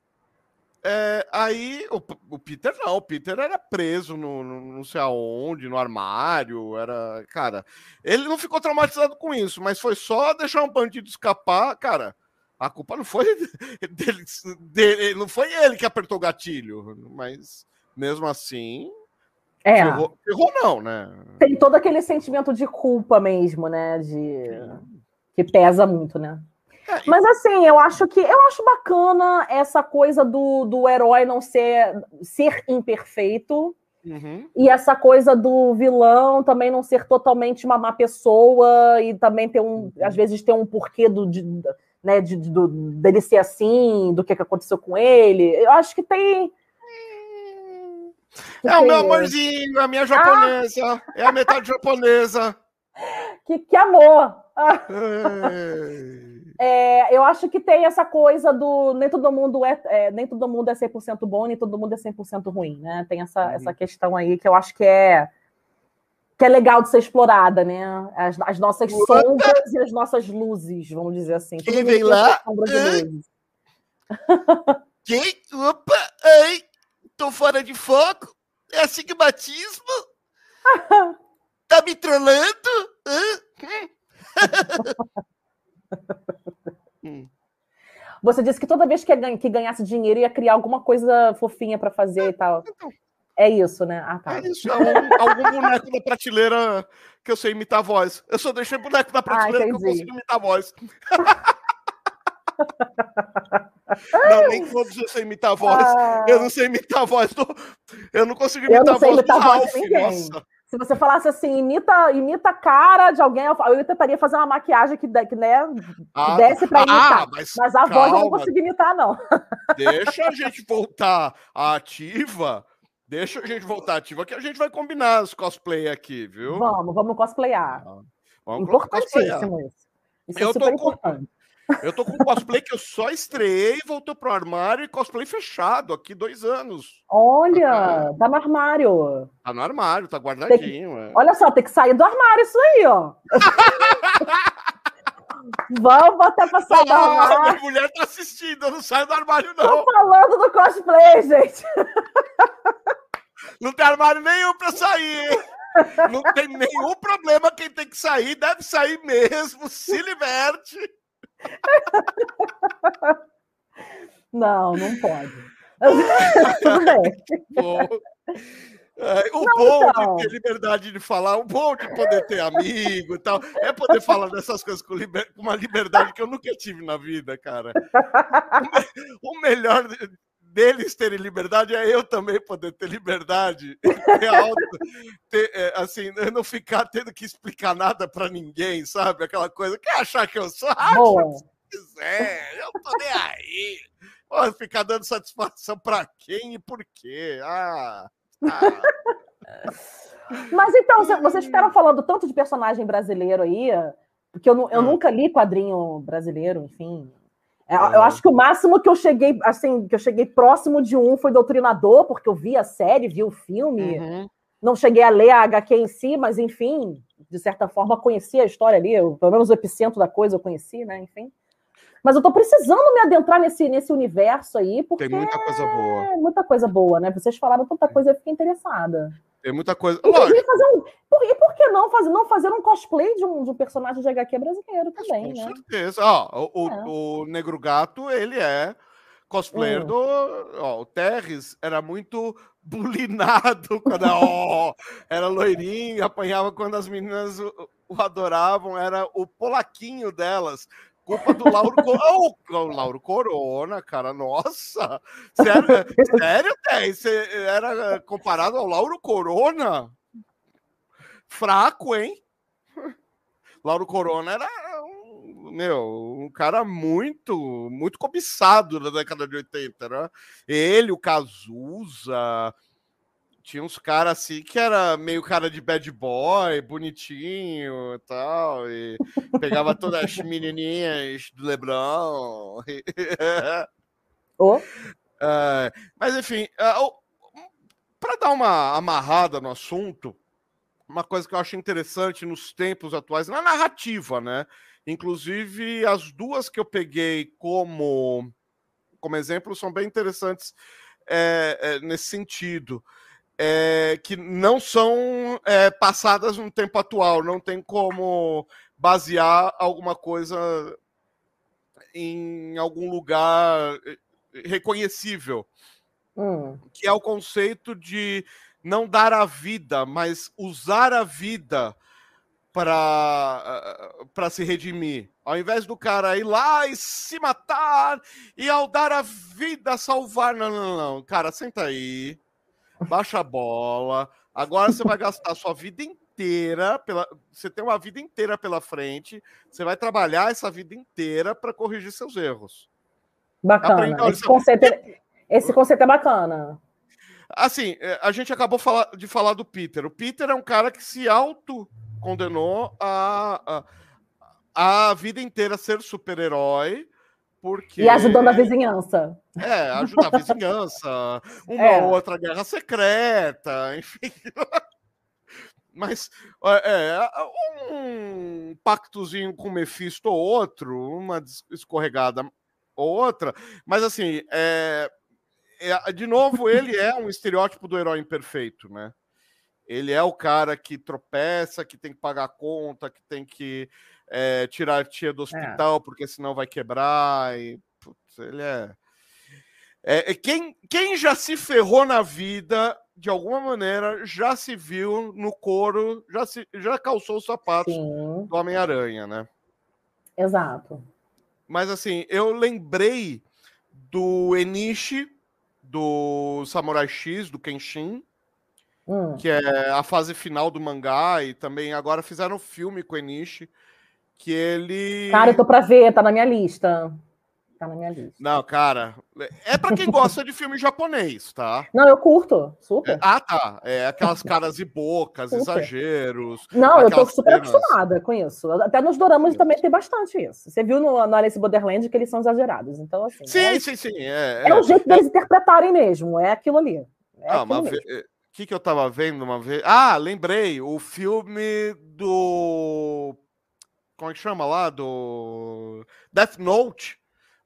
é, aí o, o, Peter não, o Peter era preso no, no, não sei aonde, no armário, era. Cara, ele não ficou traumatizado com isso, mas foi só deixar um bandido escapar, cara. A culpa não foi dele, dele não foi ele que apertou o gatilho, mas mesmo assim. É. Não, né? Tem todo aquele sentimento de culpa mesmo, né? De que pesa muito, né? É, Mas assim, eu acho que eu acho bacana essa coisa do, do herói não ser, ser imperfeito. Uhum. E essa coisa do vilão também não ser totalmente uma má pessoa e também ter um, uhum. às vezes, ter um porquê do, de, né, de, do, dele ser assim, do que, que aconteceu com ele. Eu acho que tem. É o meu amorzinho, a minha japonesa, ah. é a metade japonesa. Que, que amor! É, eu acho que tem essa coisa do nem todo mundo é, é nem todo mundo é 100% bom, nem todo mundo é 100% ruim, né? Tem essa, uhum. essa questão aí que eu acho que é que é legal de ser explorada, né? As, as nossas Opa. sombras e as nossas luzes, vamos dizer assim. Quem vem lá? Quem? Opa! Ei! Tô fora de foco? É astigmatismo? tá me trollando? Hum. Você disse que toda vez que, que ganhasse dinheiro ia criar alguma coisa fofinha para fazer e tal. É isso, né? Ah, tá. É isso, é um, algum boneco da prateleira que eu sei imitar a voz. Eu só deixei boneco da ah, prateleira ah, que eu consigo imitar a voz. não, nem todos eu sei imitar a voz. Ah. Eu não sei imitar a voz. Do... Eu não consigo imitar a voz imitar do Ralph. Nossa. Se você falasse assim, imita, imita a cara de alguém, eu tentaria fazer uma maquiagem que, né, ah, desse para imitar. Ah, mas, mas, a calma. voz eu não consigo imitar, não. Deixa a gente voltar ativa. Deixa a gente voltar ativa, que a gente vai combinar os cosplay aqui, viu? Vamos, vamos cosplayar. Ah, vamos Importantíssimo isso. Isso é eu é super importante. Com... Eu tô com cosplay que eu só estreiei, voltou pro armário e cosplay fechado aqui dois anos. Olha, tá no armário. Tá no armário, tá guardadinho. Que... É. Olha só, tem que sair do armário isso aí, ó. Vamos até passar do armário. Minha mulher tá assistindo, eu não saio do armário, não. Tô falando do cosplay, gente. Não tem armário nenhum pra sair, hein? Não tem nenhum problema. Quem tem que sair deve sair mesmo. Se liberte. Não, não pode. É, o não, bom então. de ter liberdade de falar, o bom de poder ter amigo e tal, é poder falar dessas coisas com, liber... uma liberdade que eu nunca tive na vida, cara. O melhor deles terem liberdade é eu também poder ter liberdade. Ter auto, ter, é, assim, não ficar tendo que explicar nada para ninguém, sabe? Aquela coisa. Quer achar que eu sou? Ah, se quiser, eu tô nem aí. Pô, ficar dando satisfação para quem e por quê? Ah. ah. Mas então, vocês ficaram falando tanto de personagem brasileiro aí, porque eu, eu hum. nunca li quadrinho brasileiro, enfim. É, eu acho que o máximo que eu cheguei, assim, que eu cheguei próximo de um foi Doutrinador, porque eu vi a série, vi o filme. Uhum. Não cheguei a ler a HQ em si, mas enfim, de certa forma conheci a história ali, eu, pelo menos o epicentro da coisa eu conheci, né? Enfim. Mas eu tô precisando me adentrar nesse, nesse universo aí, porque. Tem muita coisa boa. É muita coisa boa, né? Vocês falaram tanta coisa, eu fiquei interessada. Tem muita coisa. Lógico. Fazer um... por, e por que não fazer, não fazer um cosplay de um, de um personagem de HQ brasileiro também, Com né? certeza. Ó, o, é. o, o Negro Gato, ele é Cosplayer hum. do. Ó, o Terres era muito bulinado quando ó, era loirinho, apanhava quando as meninas o, o adoravam, era o polaquinho delas. Culpa do Lauro Corona. Oh, o Lauro Corona, cara, nossa! Sério, sério Terres? Você era comparado ao Lauro Corona? Fraco, hein? Lauro Corona era meu, um cara muito, muito cobiçado na década de 80, né? Ele, o Cazuza, tinha uns caras assim que era meio cara de bad boy, bonitinho e tal, e pegava todas as menininhas do Lebrão. oh. É, mas enfim, é, para dar uma amarrada no assunto, uma coisa que eu acho interessante nos tempos atuais, na narrativa, né? Inclusive, as duas que eu peguei como, como exemplo são bem interessantes é, é, nesse sentido. É, que não são é, passadas no tempo atual, não tem como basear alguma coisa em algum lugar é, reconhecível. Hum. Que é o conceito de não dar a vida, mas usar a vida para se redimir. Ao invés do cara ir lá e se matar e ao dar a vida salvar. Não, não, não. Cara, senta aí. Baixa a bola. Agora você vai gastar a sua vida inteira. Pela... Você tem uma vida inteira pela frente. Você vai trabalhar essa vida inteira para corrigir seus erros. Bacana. esse, conceito é... esse conceito é bacana. Assim, é, a gente acabou de falar do Peter. O Peter é um cara que se auto condenou a, a, a vida inteira ser super-herói. Porque... E ajudando a vizinhança. É, ajudar a vizinhança, uma é. outra guerra secreta, enfim. Mas é, um pactozinho com Mephisto ou outro, uma escorregada ou outra, mas assim, é, é, de novo, ele é um estereótipo do herói imperfeito, né? Ele é o cara que tropeça, que tem que pagar a conta, que tem que é, tirar a tia do é. hospital, é. porque senão vai quebrar. E, putz, ele é... é. É, quem, quem já se ferrou na vida, de alguma maneira, já se viu no couro, já, se, já calçou os sapatos Sim. do Homem-Aranha, né? Exato. Mas assim, eu lembrei do Enishi, do Samurai X, do Kenshin, hum. que é a fase final do mangá, e também agora fizeram um filme com o Enishi, que ele. Cara, eu tô pra ver, tá na minha lista. Tá na minha lista. Não, cara, é para quem gosta de filme japonês, tá? Não, eu curto, super. É, ah, tá. É aquelas caras e bocas, super. exageros. Não, eu tô super cenas... acostumada com isso. Até nos doramas também tem bastante isso. Você viu no, no Alice Borderland que eles são exagerados. Então, assim. Sim, é, sim, sim. É, é, é o jeito deles interpretarem mesmo. É aquilo ali. É ah, mas o que, que eu tava vendo uma vez? Ah, lembrei, o filme do. Como é que chama lá? Do. Death Note.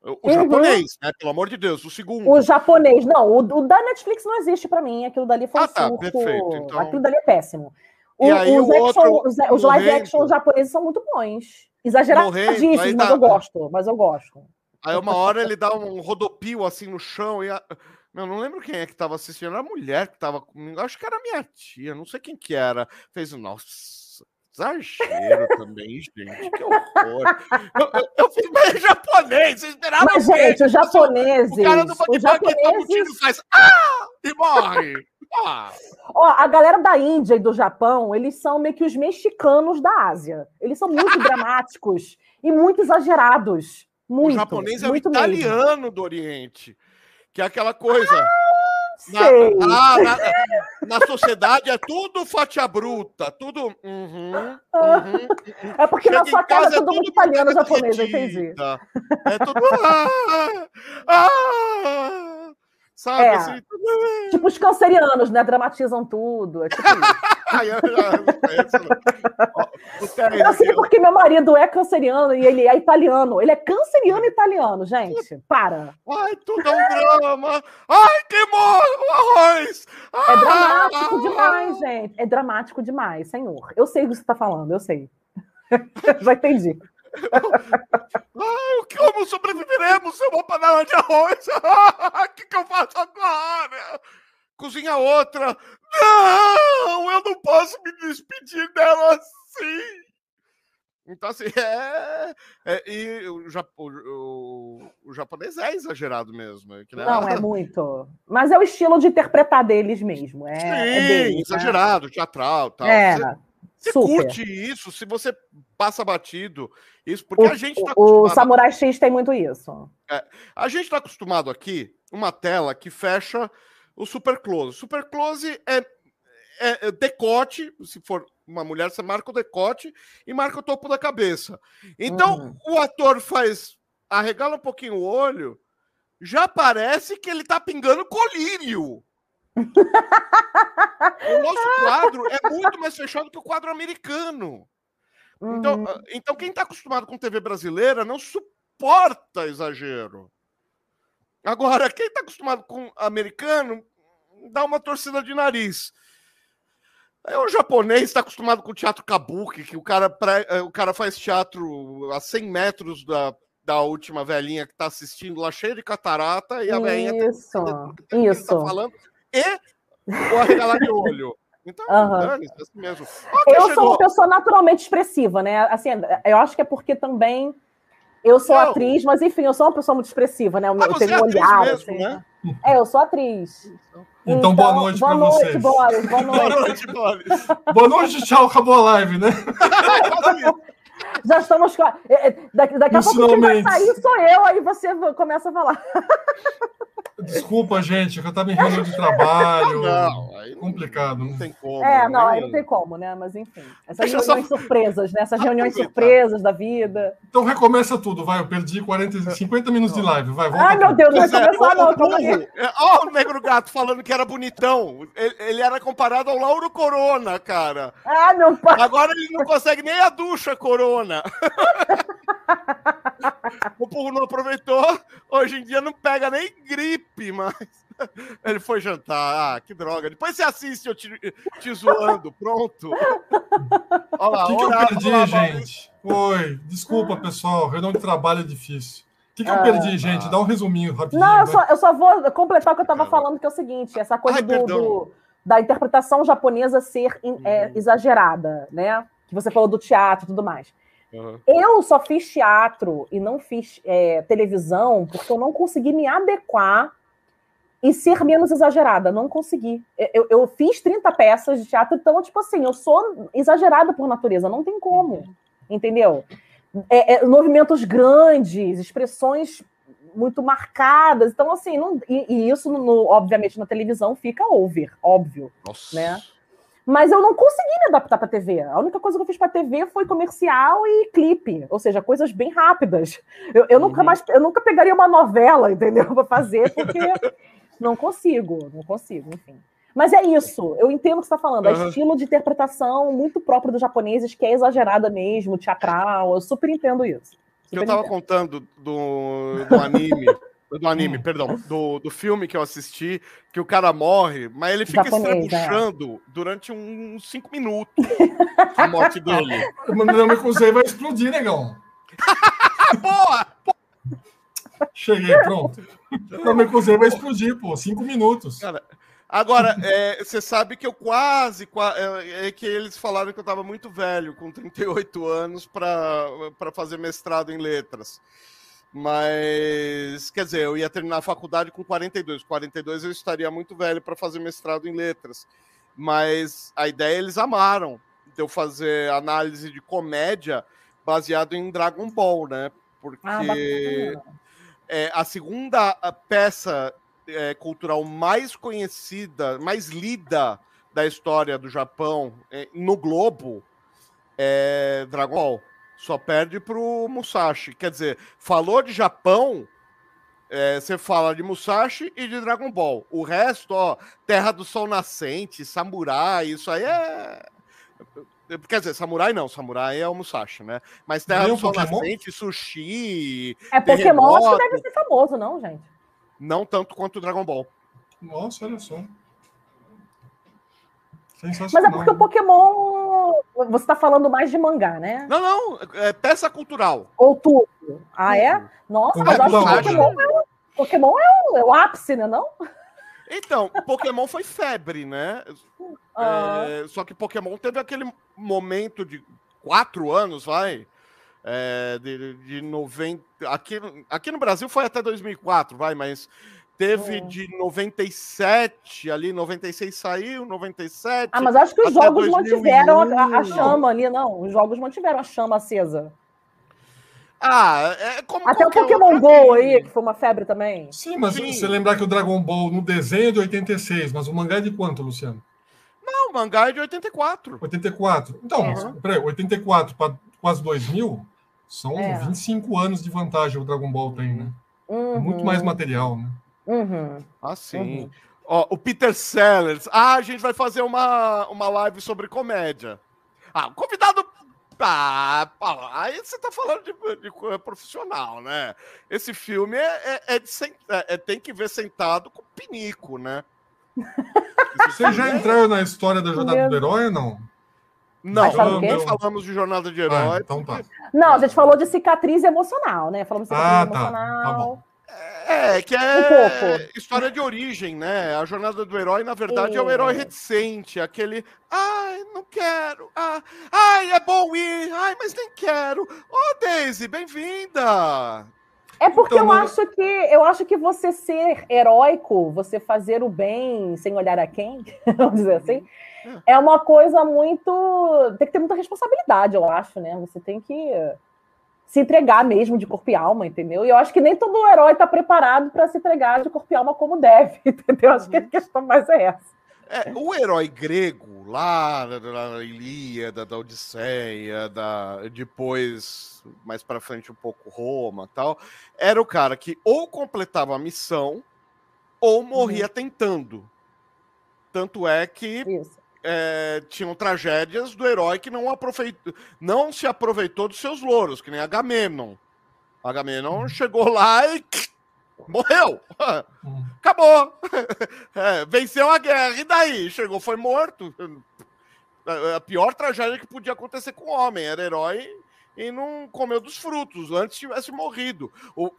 O uhum. japonês, né? Pelo amor de Deus, o segundo. O japonês, não, o, o da Netflix não existe para mim. Aquilo dali foi ah, tá, surto. Perfeito, então... Aquilo dali é péssimo. O, aí, os, o action, outro, os, os live action japoneses são muito bons. Exageradíssimos, mas tá... eu gosto, mas eu gosto. Aí uma hora ele dá um rodopio assim no chão e. A... Eu não lembro quem é que estava assistindo, era a mulher que estava comigo, acho que era minha tia, não sei quem que era. Fez o nossa, exagero também, gente, que horror. Eu, eu, eu fiz meio japonês, esperavam Mas, gente, os japoneses... O cara do os japoneses... faz ah! e morre. Ah. Ó, a galera da Índia e do Japão, eles são meio que os mexicanos da Ásia. Eles são muito dramáticos e muito exagerados. Muito, o japonês é o italiano mesmo. do Oriente. Que é aquela coisa. Ah, na, na, na, na, sociedade é tudo fatia bruta, tudo. Uhum, uhum. É porque Chega na sua casa, casa é tudo muito italiano japonês, entendi. É tudo. Ah, ah, Sabe? É, assim, tipo os cancerianos, né? Dramatizam tudo. É tipo eu, eu sei porque meu marido é canceriano e ele é italiano. Ele é canceriano italiano, gente. Para. Ai, tudo é um drama. Ai, queimou o arroz. É dramático demais, gente. É dramático demais, senhor. Eu sei o que você está falando, eu sei. Já entendi. ah, como sobreviveremos sem uma panela de arroz? O que, que eu faço agora? Cozinha outra. Não, eu não posso me despedir dela assim. Então, assim, é. é e o, o, o, japonês é exagerado mesmo. É né? Não, é muito. Mas é o estilo de interpretar deles mesmo. É, Sim, é deles, né? exagerado, né? teatral tal. É, você, você curte isso, se você passa batido. Isso, porque o, a gente tá O Samurai X tem muito isso. É, a gente está acostumado aqui, uma tela que fecha o super close. Super close é é, é, decote, se for uma mulher, você marca o decote e marca o topo da cabeça. Então, uhum. o ator faz, arregala um pouquinho o olho, já parece que ele tá pingando colírio. o nosso quadro é muito mais fechado que o quadro americano. Então, uhum. então quem está acostumado com TV brasileira não suporta exagero. Agora, quem está acostumado com americano dá uma torcida de nariz. É, o japonês está acostumado com o teatro kabuki, que o cara, pré, é, o cara faz teatro a 100 metros da, da última velhinha que está assistindo lá, cheia de catarata, e a velhinha isso, tá, isso. Tá falando, e o arregalar de olho. Então, uhum. dane assim mesmo. eu chegou... sou uma pessoa naturalmente expressiva, né? Assim, eu acho que é porque também eu sou não. atriz, mas enfim, eu sou uma pessoa muito expressiva, né? Eu ah, tenho é um olhar, mesmo, assim. Né? É, eu sou atriz. Então, então boa noite para vocês. Boris, boa noite, boa noite. Boris. boa noite, tchau, acabou a live, né? Já estamos. É, é, daqui, daqui a pouco quem vai sair sou eu, aí você começa a falar. Desculpa, gente, que eu estava em reunião de trabalho. Não, aí complicado. Não tem como. É, não, aí não tem como, né? Mas enfim. Essas Deixa reuniões só... surpresas, né? Essas reuniões surpresas da vida. Então recomeça tudo, vai. Eu perdi 40, 50 minutos de live. Vai, volta Ai, meu Deus, não vai começar, não. Calma aí. Ó, o Negro Gato falando que era bonitão. Ele, ele, era comparado ao Lauro Corona, cara. Ah, meu pai. Agora ele não consegue nem a ducha Corona. o povo não aproveitou. Hoje em dia não pega nem gripe, mas. Ele foi jantar. Ah, que droga. Depois você assiste eu te, te zoando. Pronto. Olha lá, o que, que eu perdi, lá, gente? Oi. Desculpa, pessoal. Reunião de trabalho é difícil. O que, que eu perdi, ah, gente? Dá um resuminho rapidinho. Não, eu só, eu só, vou completar o que eu estava falando, que é o seguinte: essa coisa Ai, do, do, da interpretação japonesa ser é, uhum. é, exagerada, né? Que você falou do teatro e tudo mais. Uhum. Eu só fiz teatro e não fiz é, televisão porque eu não consegui me adequar e ser menos exagerada. Não consegui. Eu, eu fiz 30 peças de teatro, então, tipo assim, eu sou exagerada por natureza, não tem como. Entendeu? É, é, movimentos grandes, expressões muito marcadas. Então, assim, não, e, e isso, no, obviamente, na televisão fica over, óbvio. Nossa. Né? Mas eu não consegui me adaptar para TV. A única coisa que eu fiz para TV foi comercial e clipe, ou seja, coisas bem rápidas. Eu, eu uhum. nunca mais, eu nunca pegaria uma novela, entendeu, para fazer, porque não consigo, não consigo, enfim. Mas é isso, eu entendo o que você está falando. Uhum. É estilo de interpretação muito próprio dos japoneses, que é exagerada mesmo, teatral. Eu super entendo isso. Super eu estava contando do, do anime do anime, hum. perdão, do, do filme que eu assisti, que o cara morre, mas ele fica Japonês, estrebuchando é. durante uns 5 minutos a morte dele. O meu Kusei vai explodir, negão. Boa! Cheguei, pronto. O Kusei vai explodir, pô, 5 minutos. Cara, agora, é, você sabe que eu quase, é, é, que eles falaram que eu estava muito velho, com 38 anos, para fazer mestrado em letras. Mas, quer dizer, eu ia terminar a faculdade com 42. 42 eu estaria muito velho para fazer mestrado em letras. Mas a ideia eles amaram de eu fazer análise de comédia baseado em Dragon Ball, né? Porque ah, é, a segunda peça é, cultural mais conhecida, mais lida da história do Japão é, no globo é Dragon Ball. Só perde pro Musashi. Quer dizer, falou de Japão, é, você fala de Musashi e de Dragon Ball. O resto, ó, Terra do Sol Nascente, Samurai, isso aí é. Quer dizer, Samurai não, Samurai é o Musashi, né? Mas Terra do Sol Pokémon? Nascente, Sushi. É Pokémon, acho que deve ser famoso, não, gente? Não tanto quanto o Dragon Ball. Nossa, olha só. Mas é porque o Pokémon você tá falando mais de mangá, né? Não, não, é peça cultural. Ou tudo. Ah, é? Nossa, mas acho que Pokémon é, Pokémon é o, é o ápice, né? Não? Então, Pokémon foi febre, né? Ah. É, só que Pokémon teve aquele momento de quatro anos, vai. É, de, de 90. Aqui, aqui no Brasil foi até 2004, vai, mas teve é. de 97, ali, 96 saiu, 97. Ah, mas acho que os jogos 2001. mantiveram a, a, chama ali, não. Os jogos mantiveram a chama acesa. Ah, é como Até o Pokémon Go aí, que foi uma febre também. Sim, mas Sim. você lembrar que o Dragon Ball no desenho é de 86, mas o mangá é de quanto, Luciano? Não, o mangá é de 84. 84. Então, uhum. peraí, 84 para quase 2000 são é. 25 anos de vantagem o Dragon Ball tem, né? Uhum. É muito mais material, né? Uhum. Ah, sim. Uhum. Ó, o Peter Sellers. Ah, a gente vai fazer uma, uma live sobre comédia. Ah, o convidado ah, aí você tá falando de, de, de, profissional, né? Esse filme é, é, é, de, é, é tem que ver sentado com pinico, né? Você já entrou na história da jornada do herói ou não? Não, não falamos de jornada de herói. Ah, então tá. Não, a gente falou de cicatriz emocional, né? Falamos de cicatriz ah, tá. emocional. Tá é, que é um história de origem, né? A jornada do herói, na verdade, é, é o herói reticente, aquele. Ai, não quero. Ah, ai, é bom ir. Ai, mas nem quero. Ô, oh, Daisy, bem-vinda. É porque então, eu acho que eu acho que você ser heróico, você fazer o bem sem olhar a quem, vamos dizer assim, uhum. é uma coisa muito. Tem que ter muita responsabilidade, eu acho, né? Você tem que se entregar mesmo de corpo e alma, entendeu? E eu acho que nem todo herói está preparado para se entregar de corpo e alma como deve, entendeu? Acho que a uhum. questão mais é essa. É, o herói grego, lá da Ilíada, da Odisseia, da, depois, mais para frente um pouco Roma tal, era o cara que ou completava a missão ou morria uhum. tentando. Tanto é que Isso é, tinham tragédias do herói que não, aproveitou, não se aproveitou dos seus louros, que nem Agamenon. Agamenon uhum. chegou lá e morreu. Uhum. Acabou. É, venceu a guerra. E daí? Chegou, foi morto. A pior tragédia que podia acontecer com o homem. Era herói e não comeu dos frutos. Antes tivesse morrido. O,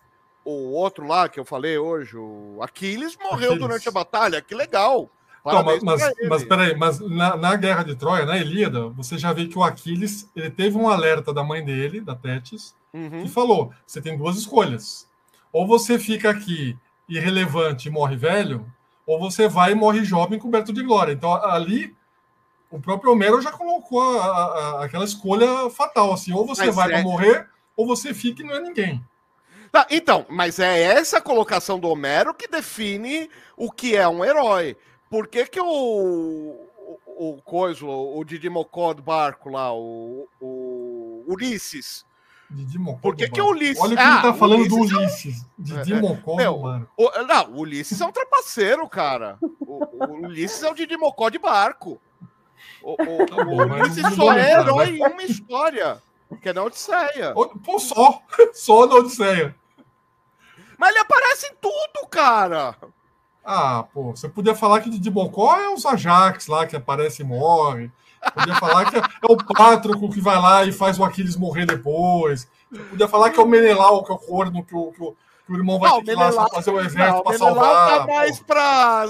o outro lá que eu falei hoje, o Aquiles, morreu Aquiles. durante a batalha. Que legal. Então, mas, mas, mas peraí, mas na, na, Guerra de Troia, na Ilíada, você já vê que o Aquiles ele teve um alerta da mãe dele, da Tétis, uhum. que falou: você tem duas escolhas. Ou você fica aqui irrelevante e morre velho, ou você vai e morre jovem coberto de glória. Então, ali, o próprio Homero já colocou a, a, aquela escolha fatal, assim, ou você mas vai é... para morrer, ou você fica e não é ninguém. Tá, então, mas é essa colocação do Homero que define o que é um herói. Por que que o, o, o coisa, o Didi Mocó do barco lá, o, o Ulisses... Didi Mocó Por que que o Ulisses... Olha o que ah, ele tá falando Ulisses do Ulisses. É um... Didi é, Mocó meu, do O, não, o Ulisses é um trapaceiro, cara. O, o Ulisses é o Didi Mocó de barco. O, o, tá bom, o Ulisses só é herói em uma história, que é na Odisseia. Pô, só. Só na Odisseia. Mas ele aparece em tudo, cara. Ah, pô, você podia falar que de Bocó é os Ajax lá que aparece e morre. Podia falar que é o Pátroco que vai lá e faz o Aquiles morrer depois. Podia falar que é o Menelau, que é o corno que o, que o, que o irmão vai não, ter que ir lá fazer o exército para salvar. Tá mais para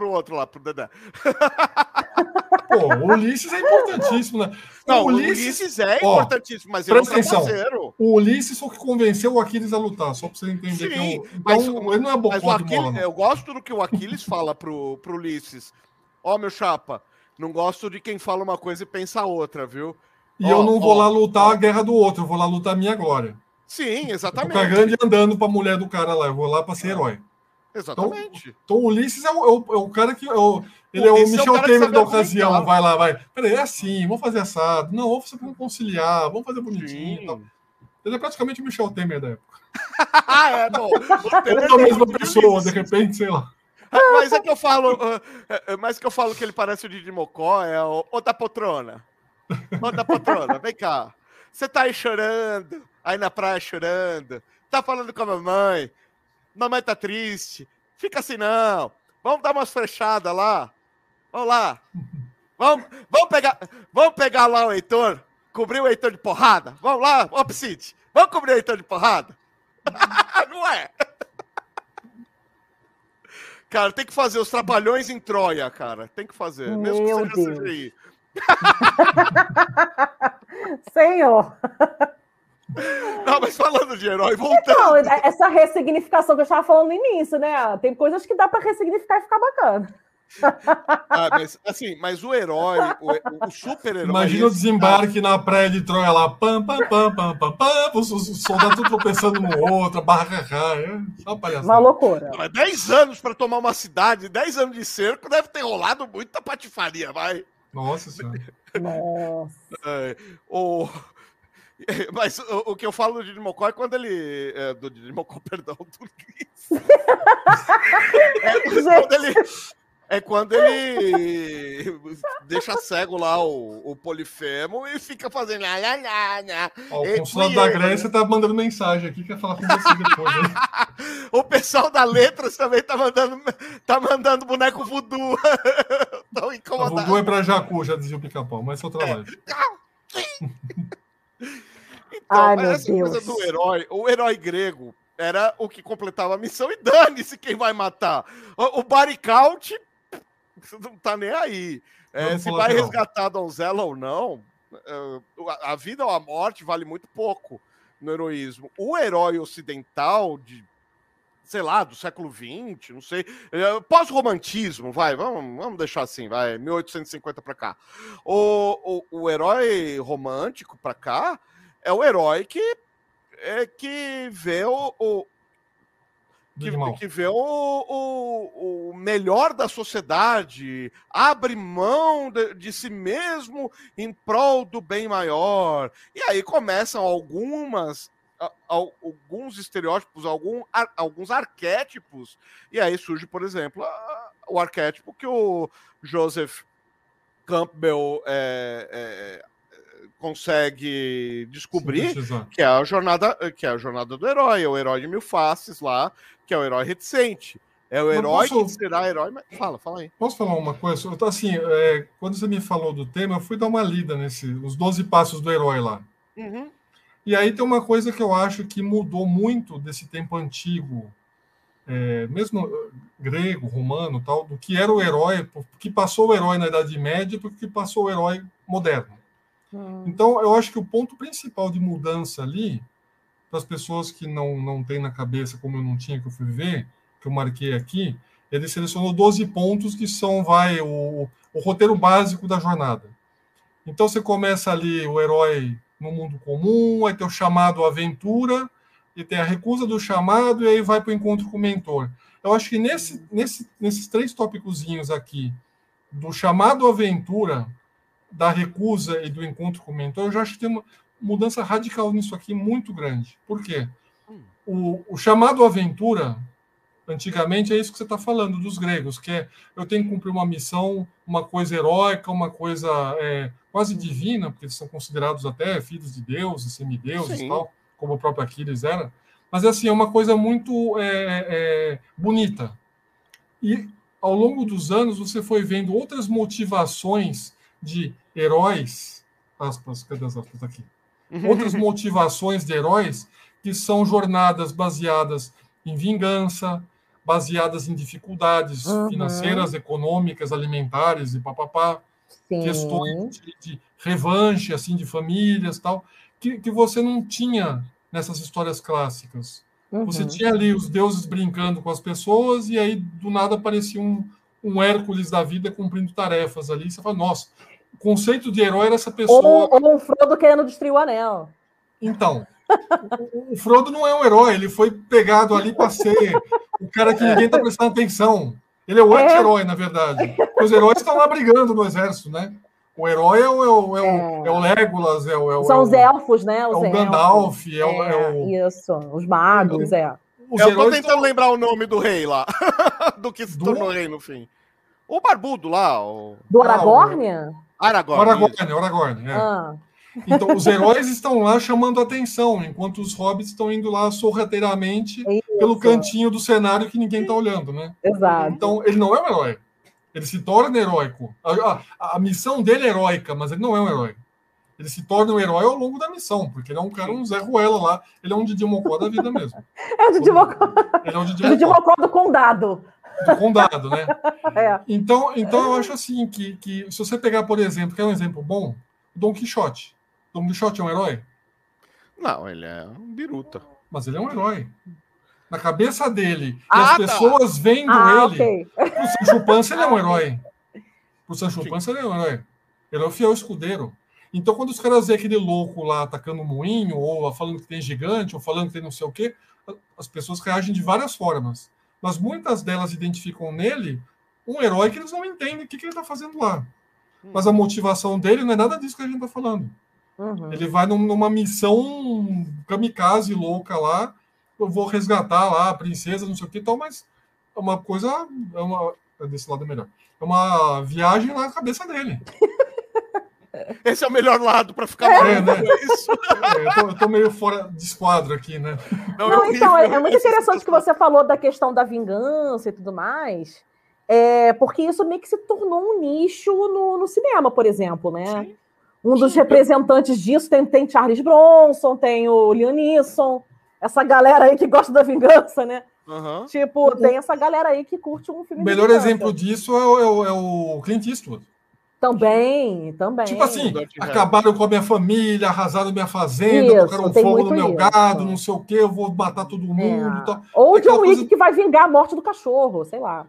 o outro lá, pro Dedé. Pô, o Ulisses é importantíssimo, né? Não, o Ulisses, Ulisses é ó, importantíssimo, mas ele é um O Ulisses foi o que convenceu o Aquiles a lutar, só para você entender. Sim, que então, mas, ele não é bom mas o Aquiles, Eu gosto do que o Aquiles fala pro, pro Ulisses. Ó, oh, meu chapa, não gosto de quem fala uma coisa e pensa outra, viu? E oh, eu não vou oh, lá lutar a guerra do outro, eu vou lá lutar a minha glória. Sim, exatamente. O grande andando para a mulher do cara lá, eu vou lá para ser herói. Exatamente. Então, então o Ulisses é o, é o, é o cara que. É o, ele é o Michel é Temer da ocasião. Vai lá, vai. Peraí, é assim, vamos fazer assado. Não, vamos conciliar, vamos fazer bonitinho. Ele é praticamente o Michel Temer da época. ah, é, bom. Ele é a mesma pessoa, de repente, sei lá. Mas é que eu falo, mas que eu falo que ele parece o Didi Mocó, é o, o da poltrona. Ô da poltrona, vem cá. Você tá aí chorando, aí na praia chorando, tá falando com a mamãe, mamãe tá triste, fica assim não, vamos dar umas frechadas lá, vamos lá. Vamos, vamos, pegar, vamos pegar lá o Heitor, cobrir o Heitor de porrada. Vamos lá, Opsite. Vamos cobrir o Heitor de porrada. Não é? Cara, tem que fazer os trapalhões em Troia, cara. Tem que fazer. Meu mesmo que seja Deus. CGI. Senhor. Não, mas falando de herói, voltando. Então, essa ressignificação que eu estava falando no início, né? Tem coisas que dá para ressignificar e ficar bacana. Ah, mas, assim, mas o herói, o, o super-herói. Imagina o desembarque na praia de Troia lá, pam, pam, pam, pam, pam, pam, os, os soldados tudo tropeçando no outro, barra raia. Só palhaçada. Uma loucura. Mas 10 anos para tomar uma cidade, 10 anos de cerco, deve ter rolado muita patifaria, vai. Nossa senhora. Nossa. É, o, mas o, o, que eu falo do Didimocó é quando ele. É, do Didimocó, perdão, do Gris. é, quando ele é quando ele deixa cego lá o, o Polifemo e fica fazendo. Lá, lá, lá, lá. Ó, o consulado da Grécia tá mandando mensagem aqui, quer falar com você depois. o pessoal da Letras também tá mandando, tá mandando boneco voodoo. Tão incomodado. voodoo é pra Jacu, já dizia o pica-pau, mas é outra live. então, Ai, mas essa Deus. coisa do herói, o herói grego era o que completava a missão e dane-se quem vai matar. O, o Baricalt não tá nem aí. É, se vai resgatar a donzela ou não, é, a vida ou a morte vale muito pouco no heroísmo. O herói ocidental de sei lá, do século XX, não sei, é, pós-romantismo, vai, vamos, vamos deixar assim, vai, 1850 para cá. O, o, o herói romântico para cá é o herói que é que vê o, o, que, que vê o, o, o, melhor da sociedade, abre mão de, de, si mesmo em prol do bem maior. E aí começam algumas alguns estereótipos, algum, alguns arquétipos. E aí surge, por exemplo, o arquétipo que o Joseph Campbell é, é, consegue descobrir que é a jornada que é a jornada do herói, é o herói de mil faces lá, que é o herói reticente. É o herói posso... que será herói. Mas... Fala, fala aí. Posso falar uma coisa? Eu assim, é, quando você me falou do tema, eu fui dar uma lida nesse, os 12 passos do herói lá. Uhum. E aí tem uma coisa que eu acho que mudou muito desse tempo antigo, é, mesmo uh, grego, romano, tal, do que era o herói, que passou o herói na Idade Média, porque passou o herói moderno. Hum. Então, eu acho que o ponto principal de mudança ali, as pessoas que não, não têm na cabeça, como eu não tinha, que eu fui ver, que eu marquei aqui, ele selecionou 12 pontos que são, vai, o, o roteiro básico da jornada. Então, você começa ali o herói no mundo comum, aí tem o chamado aventura, e tem a recusa do chamado, e aí vai para o encontro com o mentor. Eu acho que nesse, nesse, nesses três tópicozinhos aqui, do chamado aventura, da recusa e do encontro com o mentor, eu já acho que tem uma mudança radical nisso aqui muito grande. Por quê? Hum. O, o chamado aventura, antigamente, é isso que você está falando dos gregos, que é eu tenho que cumprir uma missão, uma coisa heróica, uma coisa é, quase divina, porque eles são considerados até filhos de Deus, semideuses e tal, como o próprio Aquiles era. Mas assim, é uma coisa muito é, é, bonita. E ao longo dos anos você foi vendo outras motivações de heróis, aspas, cadê as aspas aqui? Outras motivações de heróis que são jornadas baseadas em vingança, baseadas em dificuldades uhum. financeiras, econômicas, alimentares e papapá, questões de, de, revanche, assim, de famílias tal, que, que você não tinha nessas histórias clássicas. Uhum. Você tinha ali os deuses brincando com as pessoas e aí do nada aparecia um, um Hércules da vida cumprindo tarefas ali. Você fala, nossa, o conceito de herói era essa pessoa. Ou, ou um Frodo querendo destruir o anel. Então, o, Frodo não é um herói, ele foi pegado ali para ser o cara que ninguém está prestando atenção. Ele é o é. anti-herói, na verdade. Os heróis estão lá brigando no exército, né? O herói é o, é o, é o, é. é o Legolas, é o, é o, São os elfos, né? Os é o Gandalf, é, o, é o. Isso, os magos, é. Os Eu tô tentando lembrar o nome do rei lá, do que se do... tornou rei no fim. O barbudo lá. O... Do Aragorn? Aragorn. Aragorn, Aragorn, é. Ah. Então, os heróis estão lá chamando atenção, enquanto os hobbits estão indo lá sorrateiramente Isso. pelo cantinho do cenário que ninguém está olhando, né? Exato. Então, ele não é um herói. Ele se torna heróico. A, a, a, missão dele é heróica, mas ele não é um herói. Ele se torna um herói ao longo da missão, porque ele é um cara, um Zé Ruela lá. Ele é um Didi Mocó da vida mesmo. É o Didi Mocó. Ele é um Didi, Didi Mocó do condado. Do condado, né? É. Então, então eu acho assim que, que se você pegar, por exemplo, que é um exemplo bom, Dom Quixote. Dom Quixote é um herói? Não, ele é um biruta. Mas ele é um herói na cabeça dele, ah, e as tá. pessoas vendo ah, ele, okay. o Sancho Panza ele é um herói. O Sancho Panza ele é um herói. Ele é o fiel escudeiro. Então, quando os caras veem aquele louco lá atacando o moinho, ou falando que tem gigante, ou falando que tem não sei o quê, as pessoas reagem de várias formas. Mas muitas delas identificam nele um herói que eles não entendem o que, que ele está fazendo lá. Mas a motivação dele não é nada disso que a gente está falando. Uhum. Ele vai numa missão kamikaze louca lá, eu vou resgatar lá a princesa, não sei o que e tal, mas é uma coisa. É uma, é desse lado é melhor. É uma viagem na cabeça dele. Esse é o melhor lado para ficar é, né? isso. É, eu, tô, eu, tô, meio fora de esquadro aqui, né? Não, não é então, é, é muito interessante que você falou da questão da vingança e tudo mais, é, porque isso meio que se tornou um nicho no, no cinema, por exemplo, né? Sim. Um dos Sim. representantes disso tem, tem Charles Bronson, tem o Liam Neeson, essa galera aí que gosta da vingança, né? Uhum. Tipo, tem essa galera aí que curte um filme. O melhor exemplo disso é o, é, o, é o, Clint Eastwood. Também, também. Tipo assim, acabaram com a minha família, arrasaram minha fazenda, colocaram fogo no meu isso. gado, não sei o quê, eu vou matar todo mundo. É. Tá. Ou John Wick coisa... que vai vingar a morte do cachorro, sei lá.